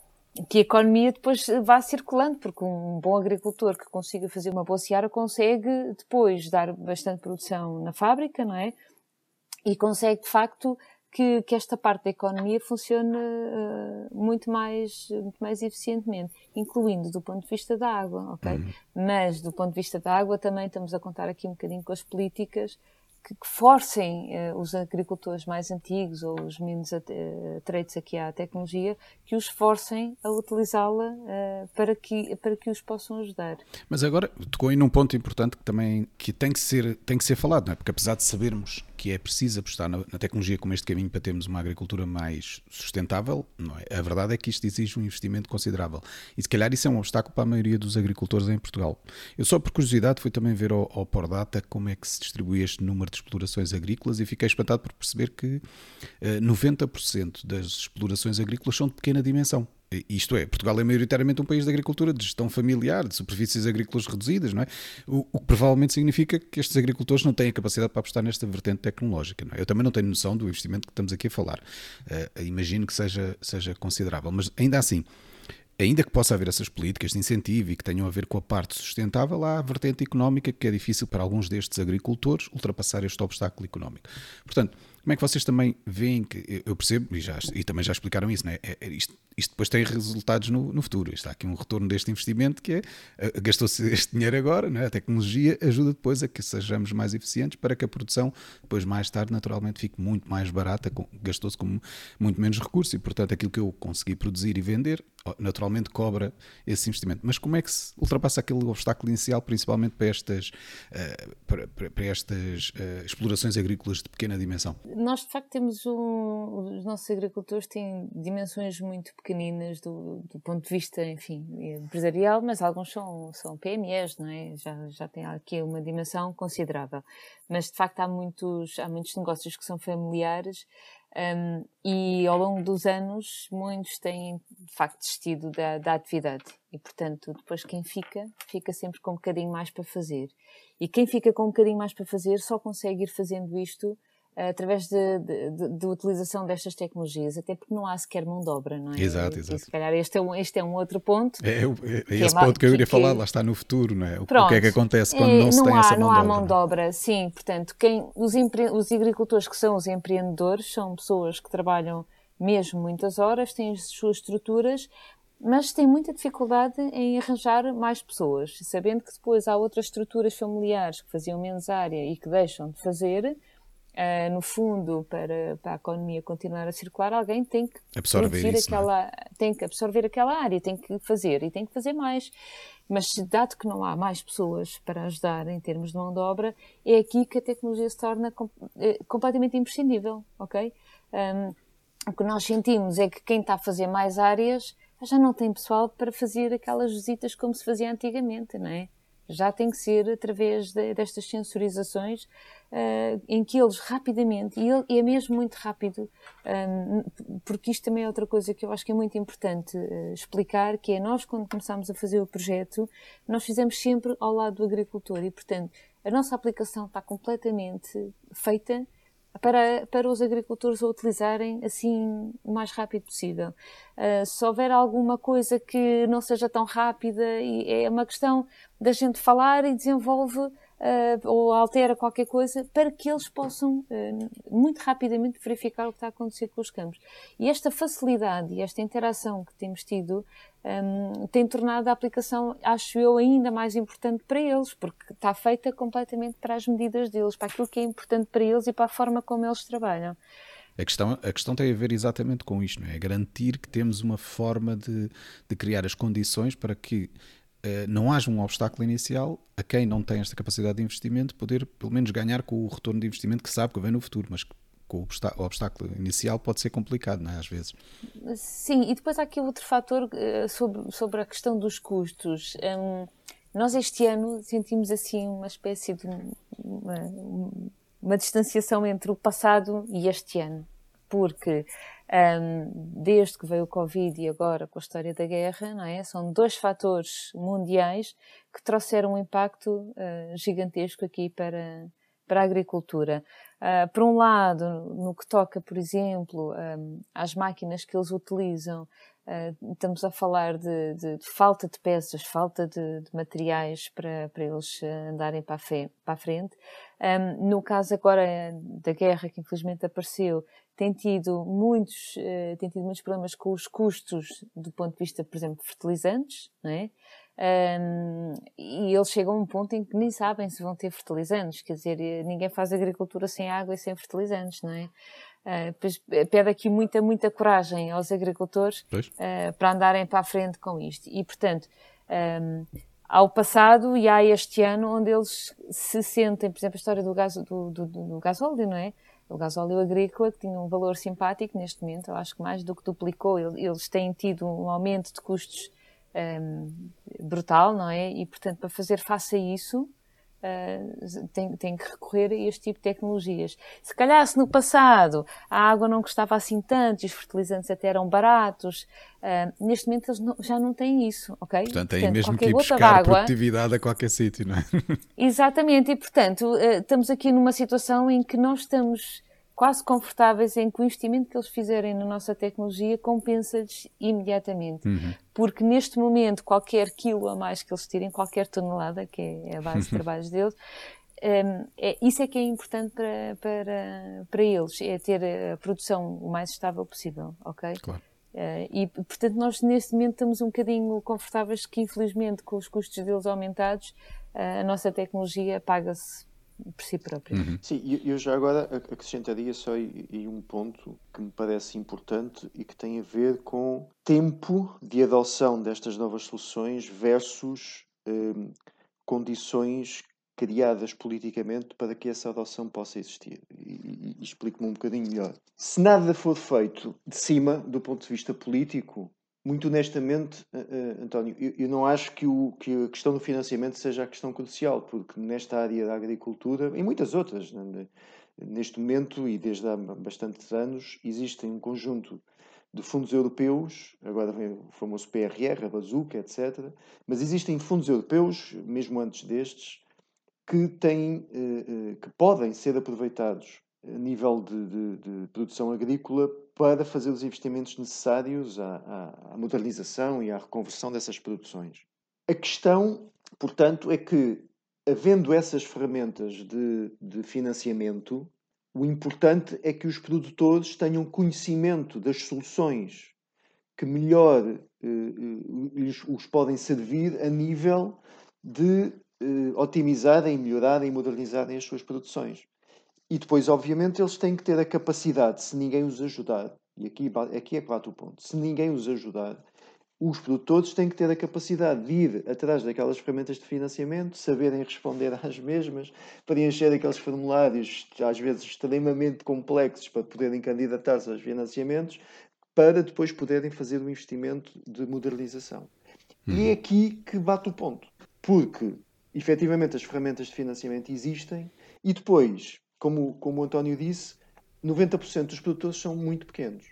que a economia depois vá circulando, porque um bom agricultor que consiga fazer uma boa seara consegue depois dar bastante produção na fábrica, não é? E consegue de facto que, que esta parte da economia funcione uh, muito, mais, muito mais eficientemente, incluindo do ponto de vista da água, ok? Uhum. Mas do ponto de vista da água também estamos a contar aqui um bocadinho com as políticas que, que forcem uh, os agricultores mais antigos ou os menos atreitos aqui à tecnologia, que os forcem a utilizá-la uh, para, que, para que os possam ajudar. Mas agora tocou aí num ponto importante que também que tem, que ser, tem que ser falado, não é? porque apesar de sabermos que é preciso apostar na, na, tecnologia como este caminho para termos uma agricultura mais sustentável, não é? a verdade é que isto exige um investimento considerável. E se calhar isso é um obstáculo para a maioria dos agricultores em Portugal. Eu só por curiosidade fui também ver ao, ao Pordata como é que se distribui este número de explorações agrícolas e fiquei espantado por perceber que uh, eh, 90% das explorações agrícolas são de pequena dimensão. Isto é, Portugal é maioritariamente um país de agricultura, de gestão familiar, de superfícies agrícolas reduzidas, não é? O, o que provavelmente significa que estes agricultores não têm a capacidade para apostar nesta vertente tecnológica. Não é? Eu também não tenho noção do investimento que estamos aqui a falar. Uh, imagino que seja, seja considerável, mas ainda assim, ainda que possa haver essas políticas de incentivo e que tenham a ver com a parte sustentável, há a vertente económica que é difícil para alguns destes agricultores ultrapassar este obstáculo económico. Portanto, como é que vocês também veem que eu percebo, e, já, e também já explicaram isso, né? é, é isto, isto, depois tem resultados no, no, futuro. Está aqui um retorno deste investimento que é eh, gastou-se este dinheiro agora, né? a tecnologia ajuda depois a que sejamos mais eficientes para que a produção depois mais tarde naturalmente fique muito mais barata, gastou-se com muito menos recursos e portanto aquilo que eu consegui produzir e vender naturalmente cobra esse investimento. Mas como é que se ultrapassa aquele obstáculo inicial, principalmente para estas, uh, para, para, estas uh, explorações agrícolas de pequena dimensão? Nós, de facto, temos um. Os nossos agricultores têm dimensões muito pequeninas do, do ponto de vista, enfim, empresarial, mas alguns são, são PMEs, não é? Já, já tem aqui uma dimensão considerável. Mas, de facto, há muitos, há muitos negócios que são familiares um, e ao longo dos anos, muitos têm de facto desistido da, da, atividade. E portanto, depois quem fica, fica sempre com um bocadinho mais para fazer. E quem fica com um bocadinho mais para fazer só consegue ir fazendo isto através de, de, de, utilização destas tecnologias, até porque não há sequer mão de obra, não é? Exato, exato. E, se calhar este é um, este é um outro ponto. É, é, é esse é ponto que eu iria que, falar, lá está no futuro, não é? O, Pronto, o que é que acontece quando não, não se tem há, essa mão de obra? Não há mão de obra, sim. Portanto, quem, os, empre, os agricultores que são os empreendedores são pessoas que trabalham mesmo muitas horas, têm as suas estruturas, mas têm muita dificuldade em arranjar mais pessoas, sabendo que depois há outras estruturas familiares que faziam menos área e que deixam de fazer, Uh, no fundo, para, para, a economia continuar a circular, alguém tem que absorver isso, é? aquela, é? tem que absorver aquela área, tem que fazer e tem que fazer mais. Mas dado que não há mais pessoas para ajudar em termos de mão de obra, é aqui que a tecnologia se torna com, é, completamente imprescindível, ok? Um, o que nós sentimos é que quem está a fazer mais áreas já não tem pessoal para fazer aquelas visitas como se fazia antigamente, não é? Já tem que ser através de, destas sensorizações uh, em que eles rapidamente, e, ele, e, é mesmo muito rápido, um, ehm, porque isto também é outra coisa que eu acho que é muito importante uh, explicar, que é nós quando começámos a fazer o projeto, nós fizemos sempre ao lado do agricultor e, portanto, a nossa aplicação está completamente feita para, para os agricultores a utilizarem assim o mais rápido possível. Uh, se houver alguma coisa que não seja tão rápida, é uma questão da gente falar e desenvolve uh, ou altera qualquer coisa para que eles possam uh, muito rapidamente verificar o que está a acontecer com os campos. E esta facilidade e esta interação que temos tido um, tem tornado a aplicação, acho eu, ainda mais importante para eles, porque está feita completamente para as medidas deles, para aquilo que é importante para eles e para a forma como eles trabalham. A questão, a questão tem a ver exatamente com isto, não é? é garantir que temos uma forma de, de criar as condições para que não haja um obstáculo inicial a quem não tem esta capacidade de investimento poder, pelo menos, ganhar com o retorno de investimento que sabe que vem no futuro, mas com o obstáculo inicial pode ser complicado, não é? Às vezes. Sim, e depois há aqui outro fator eh, sobre, sobre a questão dos custos. Um, nós este ano sentimos assim uma espécie de uma, uma distanciação entre o passado e este ano, porque um, desde que veio o Covid e agora com a história da guerra, não é? São dois fatores mundiais que trouxeram um impacto uh, gigantesco aqui para, para a agricultura. Uh, por um lado, no que toca, por exemplo, um, às máquinas que eles utilizam, uh, estamos a falar de, de, de, falta de peças, falta de, de materiais para, para eles andarem para a, fe, para a frente. Um, no caso agora da guerra, que infelizmente apareceu, tem tido muitos, uh, tem tido muitos problemas com os custos do ponto de vista, por exemplo, de fertilizantes, não é? Um, e eles chegam a um ponto em que nem sabem se vão ter fertilizantes, quer dizer, eh, ninguém faz agricultura sem água e sem fertilizantes, não é? Uh, pede aqui muita, muita coragem aos agricultores uh, para andarem para a frente com isto. E, portanto, um, há o passado e há este ano onde eles se sentem, por exemplo, a história do, gás, do, do, do gasóleo, não é? O gasóleo agrícola, que tinha um valor simpático neste momento, eu acho que mais do que duplicou. Eles têm tido um aumento de custos um, brutal, não é? E, portanto, para fazer face a isso, uh, tem, tem que recorrer a este tipo de tecnologias. Se calhar, se no passado a água não custava assim tanto e os fertilizantes até eram baratos, uh, neste momento eles não, já não têm isso, ok? Portanto, portanto, mesmo que ir buscar água, produtividade a qualquer sítio, não é? Exatamente, e portanto, uh, estamos aqui numa situação em que nós estamos quase confortáveis em que o investimento que eles fizerem na nossa tecnologia compensa-lhes imediatamente. Uhum. Porque neste momento, qualquer quilo a mais que eles tirem, qualquer tonelada, que é a base de trabalhos deles, um, é, isso é que é importante para, para, para eles, é ter a produção o mais estável possível, ok? Claro. Uh, e, portanto, nós neste momento estamos um bocadinho confortáveis que, infelizmente, com os custos deles aumentados, uh, a nossa tecnologia paga-se por si próprio. Uhum. Sim, eu já agora acrescentaria só aí um ponto que me parece importante e que tem a ver com tempo de adoção destas novas soluções versus um, condições criadas politicamente para que essa adoção possa existir. E, e, e explico-me um bocadinho melhor. Se nada for feito de cima, do ponto de vista político, muito honestamente, uh, António, eu, não acho que, o, que a questão do financiamento seja a questão crucial, porque nesta área da agricultura, e muitas outras, né, neste momento e desde há bastantes anos, existem um conjunto de fundos europeus, agora vem o famoso PRR, a Bazuca, etc. Mas existem fundos europeus, mesmo antes destes, que, têm, uh, que podem ser aproveitados a nível de, de, de, produção agrícola para fazer os investimentos necessários à, à, à, modernização e à reconversão dessas produções. A questão, portanto, é que, havendo essas ferramentas de, de financiamento, o importante é que os produtores tenham conhecimento das soluções que melhor eh, eh os podem servir a nível de eh, otimizarem, melhorarem e modernizarem as suas produções. E depois, obviamente, eles têm que ter a capacidade, se ninguém os ajudar, e aqui, aqui é que bate o ponto, se ninguém os ajudar, os produtores têm que ter a capacidade de ir atrás daquelas ferramentas de financiamento, saberem responder às mesmas, preencher aqueles formulários, às vezes extremamente complexos, para poderem candidatar-se aos financiamentos, para depois poderem fazer o um investimento de modernização. Uhum. E é aqui que bate o ponto, porque efetivamente as ferramentas de financiamento existem e depois como, como o António disse, 90% dos produtores são muito pequenos.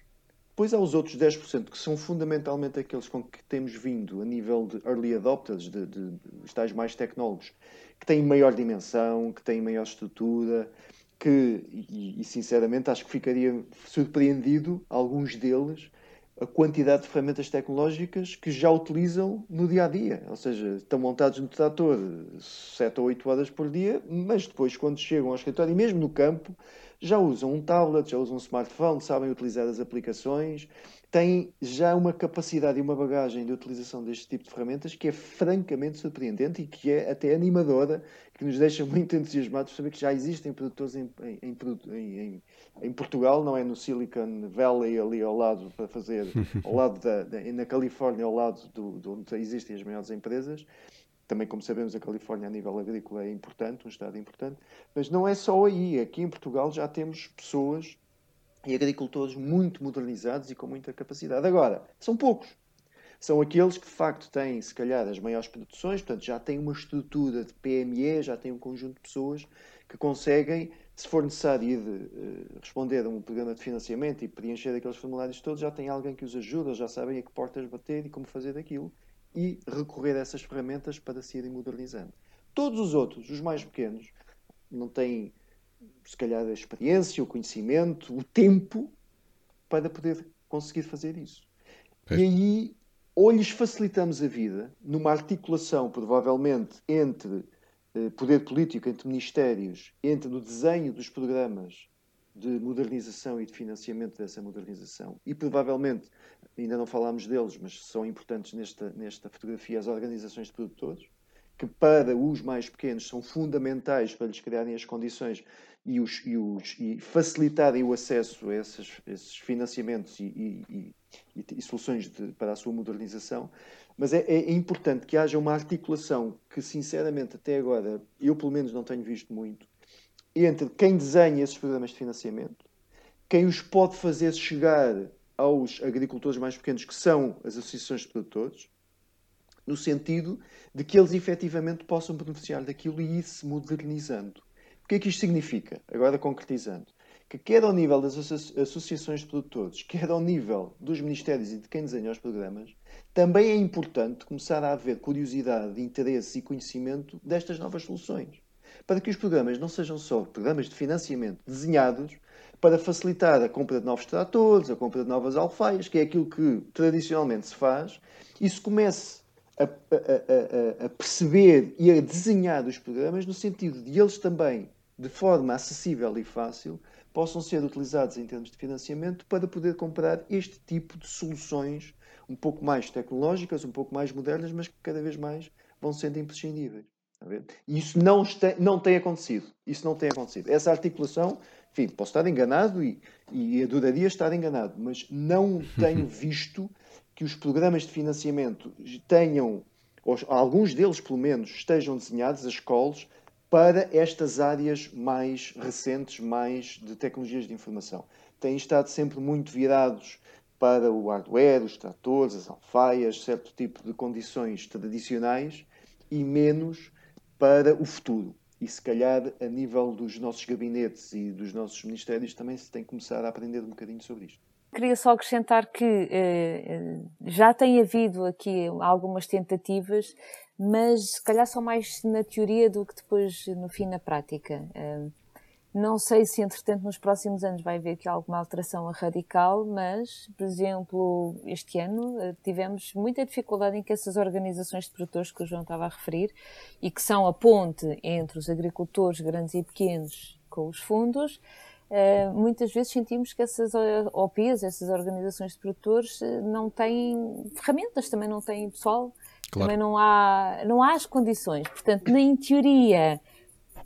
Depois há os outros 10% que são fundamentalmente aqueles com que temos vindo a nível de early adopters, de, de, de tais mais tecnólogos, que têm maior dimensão, que têm maior estrutura, que, e, e sinceramente acho que ficaria surpreendido alguns deles a quantidade de ferramentas tecnológicas que já utilizam no dia a dia. Ou seja, estão montados no trator 7 ou 8 horas por dia, mas depois, quando chegam ao escritório, e mesmo no campo, já usam um tablet, já usam um smartphone, sabem utilizar as aplicações, têm já uma capacidade e uma bagagem de utilização deste tipo de ferramentas que é francamente surpreendente e que é até animadora, que nos deixa muito entusiasmados saber que já existem produtores em, em, em, em, Portugal, não é no Silicon Valley ali ao lado para fazer, ao lado da, da na Califórnia, ao lado do, do, onde existem as maiores empresas, também, como sabemos, a Califórnia a nível agrícola é importante, um estado importante, mas não é só aí. Aqui em Portugal já temos pessoas e agricultores muito modernizados e com muita capacidade. Agora, são poucos. São aqueles que de facto têm, se calhar, as maiores produções, portanto, já têm uma estrutura de PME, já têm um conjunto de pessoas que conseguem, se for necessário ir uh, responder a um programa de financiamento e preencher aqueles formulários todos, já tem alguém que os ajuda, já sabem a que portas bater e como fazer aquilo e recorrer a essas ferramentas para se irem modernizando. Todos os outros, os mais pequenos, não têm, se calhar, a experiência, o conhecimento, o tempo para poder conseguir fazer isso. E aí, ou lhes facilitamos a vida numa articulação, provavelmente, entre eh, poder político, entre ministérios, entre o desenho dos programas de modernização e de financiamento dessa modernização. E provavelmente, ainda não falámos deles, mas são importantes nesta, nesta fotografia, as organizações de produtores, que para os mais pequenos são fundamentais para lhes criarem as condições e, os, e, os, e facilitarem o acesso a esses, esses financiamentos e, e, soluções de, para a sua modernização. Mas é, é, importante que haja uma articulação que, sinceramente, até agora, eu pelo menos não tenho visto muito, entre quem desenha esses programas de financiamento, quem os pode fazer chegar aos agricultores mais pequenos, que são as associações de produtores, no sentido de que eles efetivamente possam beneficiar daquilo e ir se modernizando. O que é que isto significa? Agora concretizando. Que quer ao nível das associações de produtores, quer ao nível dos ministérios e de quem desenha os programas, também é importante começar a haver curiosidade, interesse e conhecimento destas novas soluções. Para que os programas não sejam só programas de financiamento desenhados para facilitar a compra de novos tratores, a compra de novas alfaias, que é aquilo que tradicionalmente se faz, e se comece a, a, a, perceber e a desenhar os programas no sentido de eles também, de forma acessível e fácil, possam ser utilizados em termos de financiamento para poder comprar este tipo de soluções um pouco mais tecnológicas, um pouco mais modernas, mas que cada vez mais vão sendo imprescindíveis. E isso não, está, não tem acontecido. Isso não tem acontecido. Essa articulação enfim, posso estar enganado e, e adoraria estar enganado, mas não tenho visto que os programas de financiamento tenham, ou alguns deles pelo menos, estejam desenhados, as escolas, para estas áreas mais recentes, mais de tecnologias de informação. Têm estado sempre muito virados para o hardware, os tratores, as alfaias, certo tipo de condições tradicionais e menos para o futuro e se calhar a nível dos nossos gabinetes e dos nossos ministérios também se tem que começar a aprender um bocadinho sobre isto. Queria só acrescentar que eh, já tem havido aqui algumas tentativas, mas se calhar são mais na teoria do que depois no fim na prática. Eh, não sei se, entretanto, nos próximos anos vai haver aqui alguma alteração radical, mas, por exemplo, este ano eh, tivemos muita dificuldade em que essas organizações de produtores que o João estava a referir e que são a ponte entre os agricultores grandes e pequenos com os fundos, eh, muitas vezes sentimos que essas OPs, essas organizações de produtores, eh, não têm ferramentas, também não têm pessoal, claro. também não há, não há as condições. Portanto, nem em teoria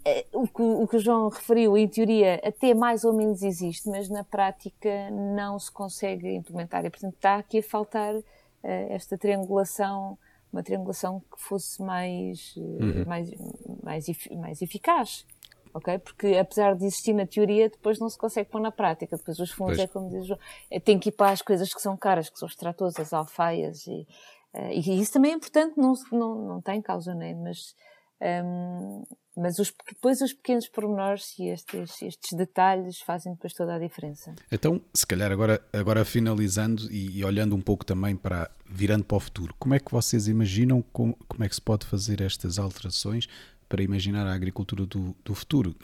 é, o que, o que o João referiu, em teoria, até mais ou menos existe, mas na prática não se consegue implementar. E, portanto, está aqui a faltar uh, esta triangulação, uma triangulação que fosse mais, uh, uhum. mais, mais, mais eficaz. Ok? Porque apesar de existir na teoria, depois não se consegue pôr na prática. Depois os fundos, pois. é como diz o é, tem que ir para as coisas que são caras, que são os tratores, as alfaias. E, uh, e isso também é importante, não, não, não tem causa, nem, mas um, mas os, depois os pequenos pormenores e estes, estes, detalhes fazem depois toda a diferença. Então, se calhar agora, agora finalizando e, e, olhando um pouco também para, virando para o futuro, como é que vocês imaginam como, como é que se pode fazer estas alterações para imaginar a agricultura do, do futuro.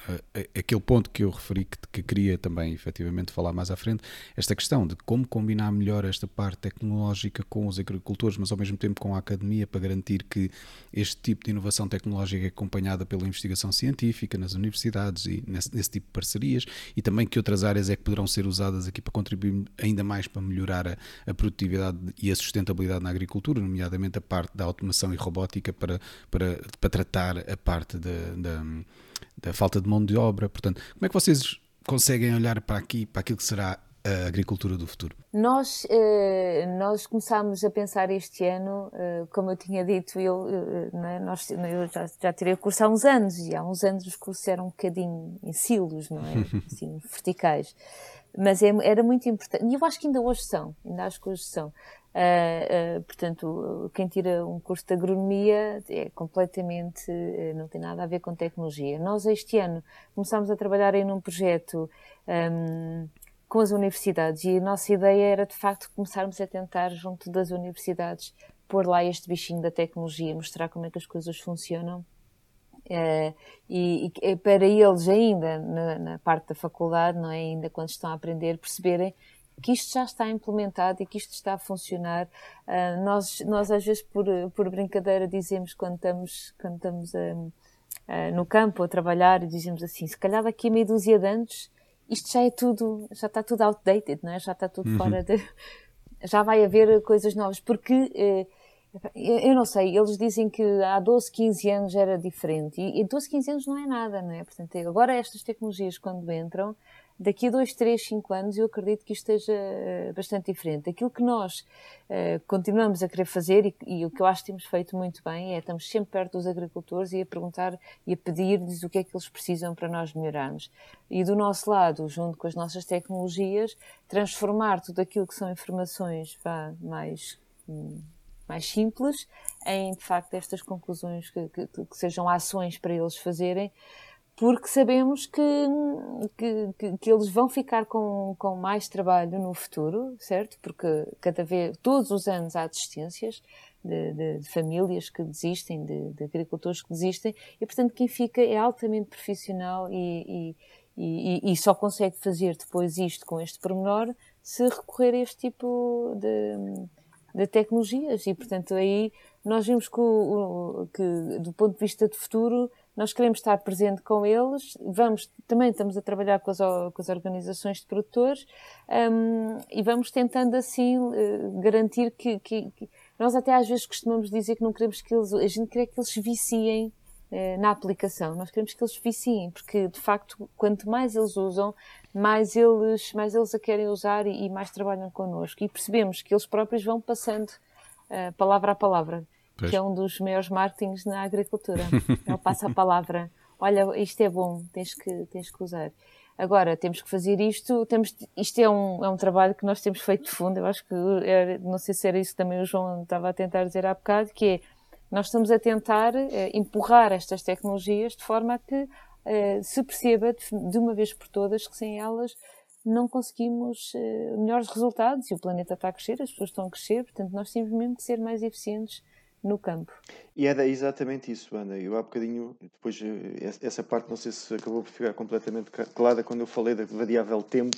Aquele ponto que eu referi que, que, queria também efetivamente falar mais à frente, esta questão de como combinar melhor esta parte tecnológica com os agricultores, mas ao mesmo tempo com a academia, para garantir que este tipo de inovação tecnológica é acompanhada pela investigação científica nas universidades e nesse, nesse tipo de parcerias, e também que outras áreas é que poderão ser usadas aqui para contribuir ainda mais para melhorar a, a produtividade e a sustentabilidade na agricultura, nomeadamente a parte da automação e robótica para, para, para tratar a parte parte da, da, da, falta de mão de obra. Portanto, como é que vocês conseguem olhar para aqui, para aquilo que será a agricultura do futuro? Nós, eh, nós começámos a pensar este ano, eh, como eu tinha dito, eu, é? nós, eu já, já tirei o curso há uns anos e há uns anos os cursos eram um bocadinho em silos, não é? Assim, verticais. Mas é, era muito importante, e eu acho que ainda hoje são, ainda acho que hoje são. Uh, uh, portanto, quem tira um curso de agronomia é completamente, uh, não tem nada a ver com tecnologia. Nós, este ano, começámos a trabalhar em um projeto um, com as universidades e a nossa ideia era, de facto, começarmos a tentar, junto das universidades, pôr lá este bichinho da tecnologia, mostrar como é que as coisas funcionam. e, e para eles ainda, na, na, parte da faculdade, não é? ainda quando estão a aprender, perceberem que isto já está implementado e que isto está a funcionar. Uh, nós, nós, às vezes, por, por brincadeira, dizemos quando estamos, quando estamos uh, no campo a trabalhar, dizemos assim: se calhar daqui a meia dúzia de anos isto já é tudo, já está tudo outdated, não é? já está tudo uhum. fora de. Já vai haver coisas novas, porque. Uh, eu não sei, eles dizem que há 12, 15 anos era diferente e 12, 15 anos não é nada, não é? Portanto, agora estas tecnologias quando entram, daqui a dois, três, cinco anos eu acredito que isto esteja eh, bastante diferente. Aquilo que nós uh, continuamos a querer fazer e, e, o que eu acho que temos feito muito bem é estamos sempre perto dos agricultores e a perguntar e a pedir-lhes o que é que eles precisam para nós melhorarmos. E do nosso lado, junto com as nossas tecnologias, transformar tudo aquilo que são informações vá, mais hum, mais simples, em de facto estas conclusões que, que, que sejam ações para eles fazerem, porque sabemos que, que, que, eles vão ficar com, com mais trabalho no futuro, certo? Porque cada vez, todos os anos há desistências de, de, de famílias que desistem, de, de, agricultores que desistem, e portanto quem fica é altamente profissional e, e, e, e só consegue fazer depois isto com este pormenor se recorrer a este tipo de, de tecnologias e portanto aí nós vimos que, o, que, do ponto de vista de futuro nós queremos estar presente com eles, vamos, também estamos a trabalhar com as, com as organizações de produtores um, e vamos tentando assim uh, garantir que, que, que, nós até às vezes costumamos dizer que não queremos que eles, a gente quer que eles viciem uh, na aplicação, nós queremos que eles viciem, porque de facto quanto mais eles usam, mais eles, mais eles a querem usar e, e mais trabalham connosco. E percebemos que eles próprios vão passando uh, palavra a palavra Pois. que é um dos maiores marketings na agricultura. Ele passa a palavra, olha, isto é bom, tens que, tens que usar. Agora, temos que fazer isto, temos, isto é um, é um trabalho que nós temos feito de fundo, eu acho que, era, não sei se era isso também o João estava a tentar dizer há bocado, que é, nós estamos a tentar eh, empurrar estas tecnologias de forma a que eh, se perceba de, de, uma vez por todas que sem elas não conseguimos eh, melhores resultados e o planeta está a crescer, as pessoas estão a crescer, portanto nós temos mesmo que ser mais eficientes no campo. E era exatamente isso, Ana. Eu há bocadinho, depois eh, essa parte não sei se acabou por ficar completamente clara quando eu falei da variável tempo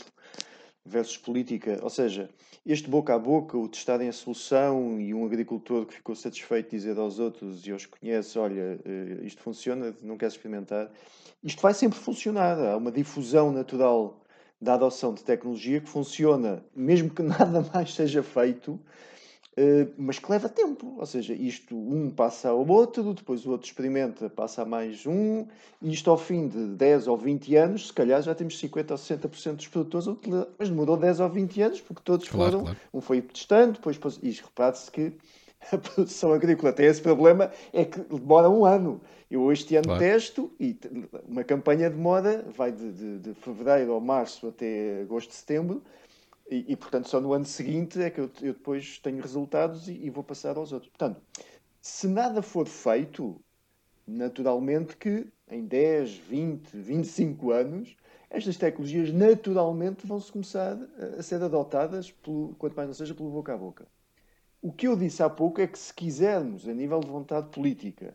versus política. Ou seja, este boca a boca, o testarem a solução e um agricultor que ficou satisfeito dizer aos outros e os conhece, olha, eh, isto funciona, não queres experimentar. Isto vai sempre funcionar. Há uma difusão natural da adoção de tecnologia que funciona, mesmo que nada mais seja feito, eh, mas que leva tempo. Ou seja, isto um passa ao outro, depois o outro experimenta, passa a mais um, e isto ao fim de 10 ou 20 anos, se calhar já temos 50 ou 60% dos produtores, mas demorou 10 ou 20 anos, porque todos claro, foram, claro. um foi testando, depois, depois e repare-se que a produção agrícola tem esse problema, é que demora um ano. Eu este ano claro. testo e uma campanha demora, vai de, de, de fevereiro ou março até agosto, setembro, e, e, portanto, só no ano seguinte é que eu, eu depois tenho resultados e, e, vou passar aos outros. Portanto, se nada for feito, naturalmente que em 10, 20, 25 anos, estas tecnologias naturalmente vão-se começar a, a ser adotadas, pelo, quanto mais não seja, pelo boca a boca. O que eu disse há pouco é que se quisermos, a nível de vontade política,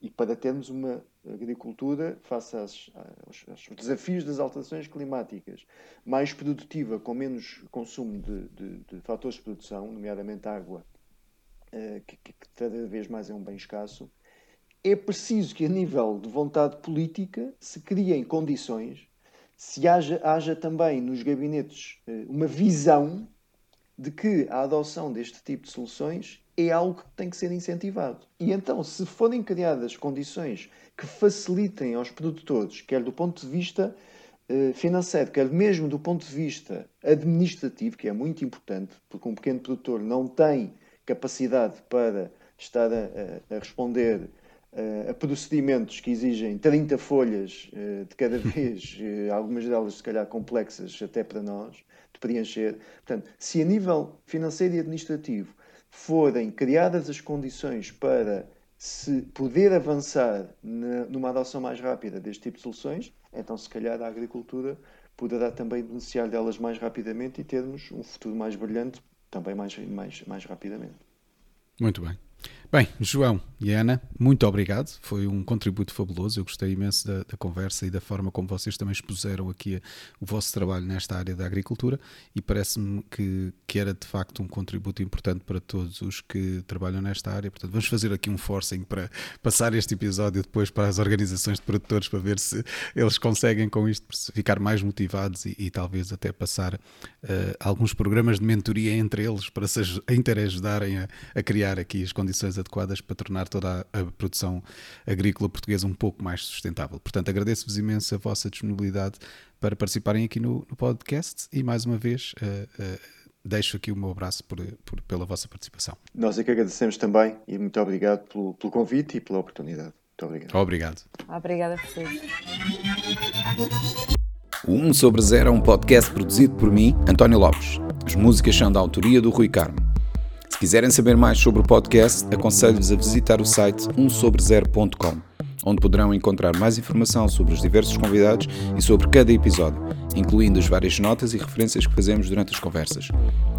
e para termos uma agricultura, face aos, aos, desafios das alterações climáticas, mais produtiva, com menos consumo de, de, de fatores de produção, nomeadamente água, uh, que, que, cada vez mais é um bem escasso, é preciso que, a nível de vontade política, se criem condições, se haja, haja também nos gabinetes uh, uma visão de que a adoção deste tipo de soluções é algo que tem que ser incentivado. E então, se forem criadas condições que facilitem aos produtores, quer do ponto de vista eh, financeiro, quer mesmo do ponto de vista administrativo, que é muito importante, porque um pequeno produtor não tem capacidade para estar a, a responder uh, a procedimentos que exigem 30 folhas uh, de cada vez, algumas delas se calhar complexas até para nós, de preencher. Portanto, se a nível financeiro e administrativo forem criadas as condições para se poder avançar na, numa adoção mais rápida deste tipo de soluções, então se calhar a agricultura poderá também beneficiar delas mais rapidamente e termos um futuro mais brilhante também mais, mais, mais rapidamente. Muito bem. Bem, João e Ana, muito obrigado. Foi um contributo fabuloso. Eu gostei imenso da, da conversa e da forma como vocês também expuseram aqui o vosso trabalho nesta área da agricultura e parece-me que, que era de facto um contributo importante para todos os que trabalham nesta área. Portanto, vamos fazer aqui um forcing para passar este episódio depois para as organizações de produtores para ver se eles conseguem com isto ficar mais motivados e, e talvez até passar uh, alguns programas de mentoria entre eles para se interajudarem a, a criar aqui as condições adequadas para tornar toda a, a produção agrícola portuguesa um pouco mais sustentável. Portanto, agradeço-vos imenso a vossa disponibilidade para participarem aqui no, no podcast e mais uma vez uh, uh, deixo aqui o meu abraço por, por, pela vossa participação. Nós é que agradecemos também e muito obrigado pelo, pelo convite e pela oportunidade. Muito obrigado. Obrigado. Obrigada a vocês. O 1 sobre 0 é um podcast produzido por mim, António Lopes. As músicas são da autoria do Rui Carmo Se quiserem saber mais sobre o podcast, aconselho-vos a visitar o site 1sobre0.com, onde poderão encontrar mais informação sobre os diversos convidados e sobre cada episódio, incluindo as várias notas e referências que fazemos durante as conversas.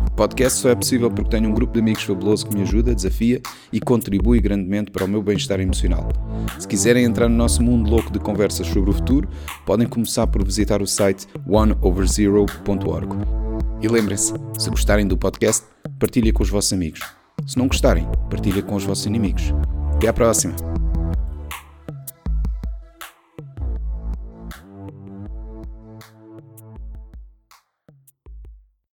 O podcast só é possível porque tenho um grupo de amigos fabuloso que me ajuda, desafia e contribui grandemente para o meu bem-estar emocional. Se quiserem entrar no nosso mundo louco de conversas sobre o futuro, podem começar por visitar o site oneoverzero.org. E lembrem-se, se gostarem do podcast, partilhem com os vossos amigos. Se não gostarem, partilhem com os vossos inimigos. Até à próxima!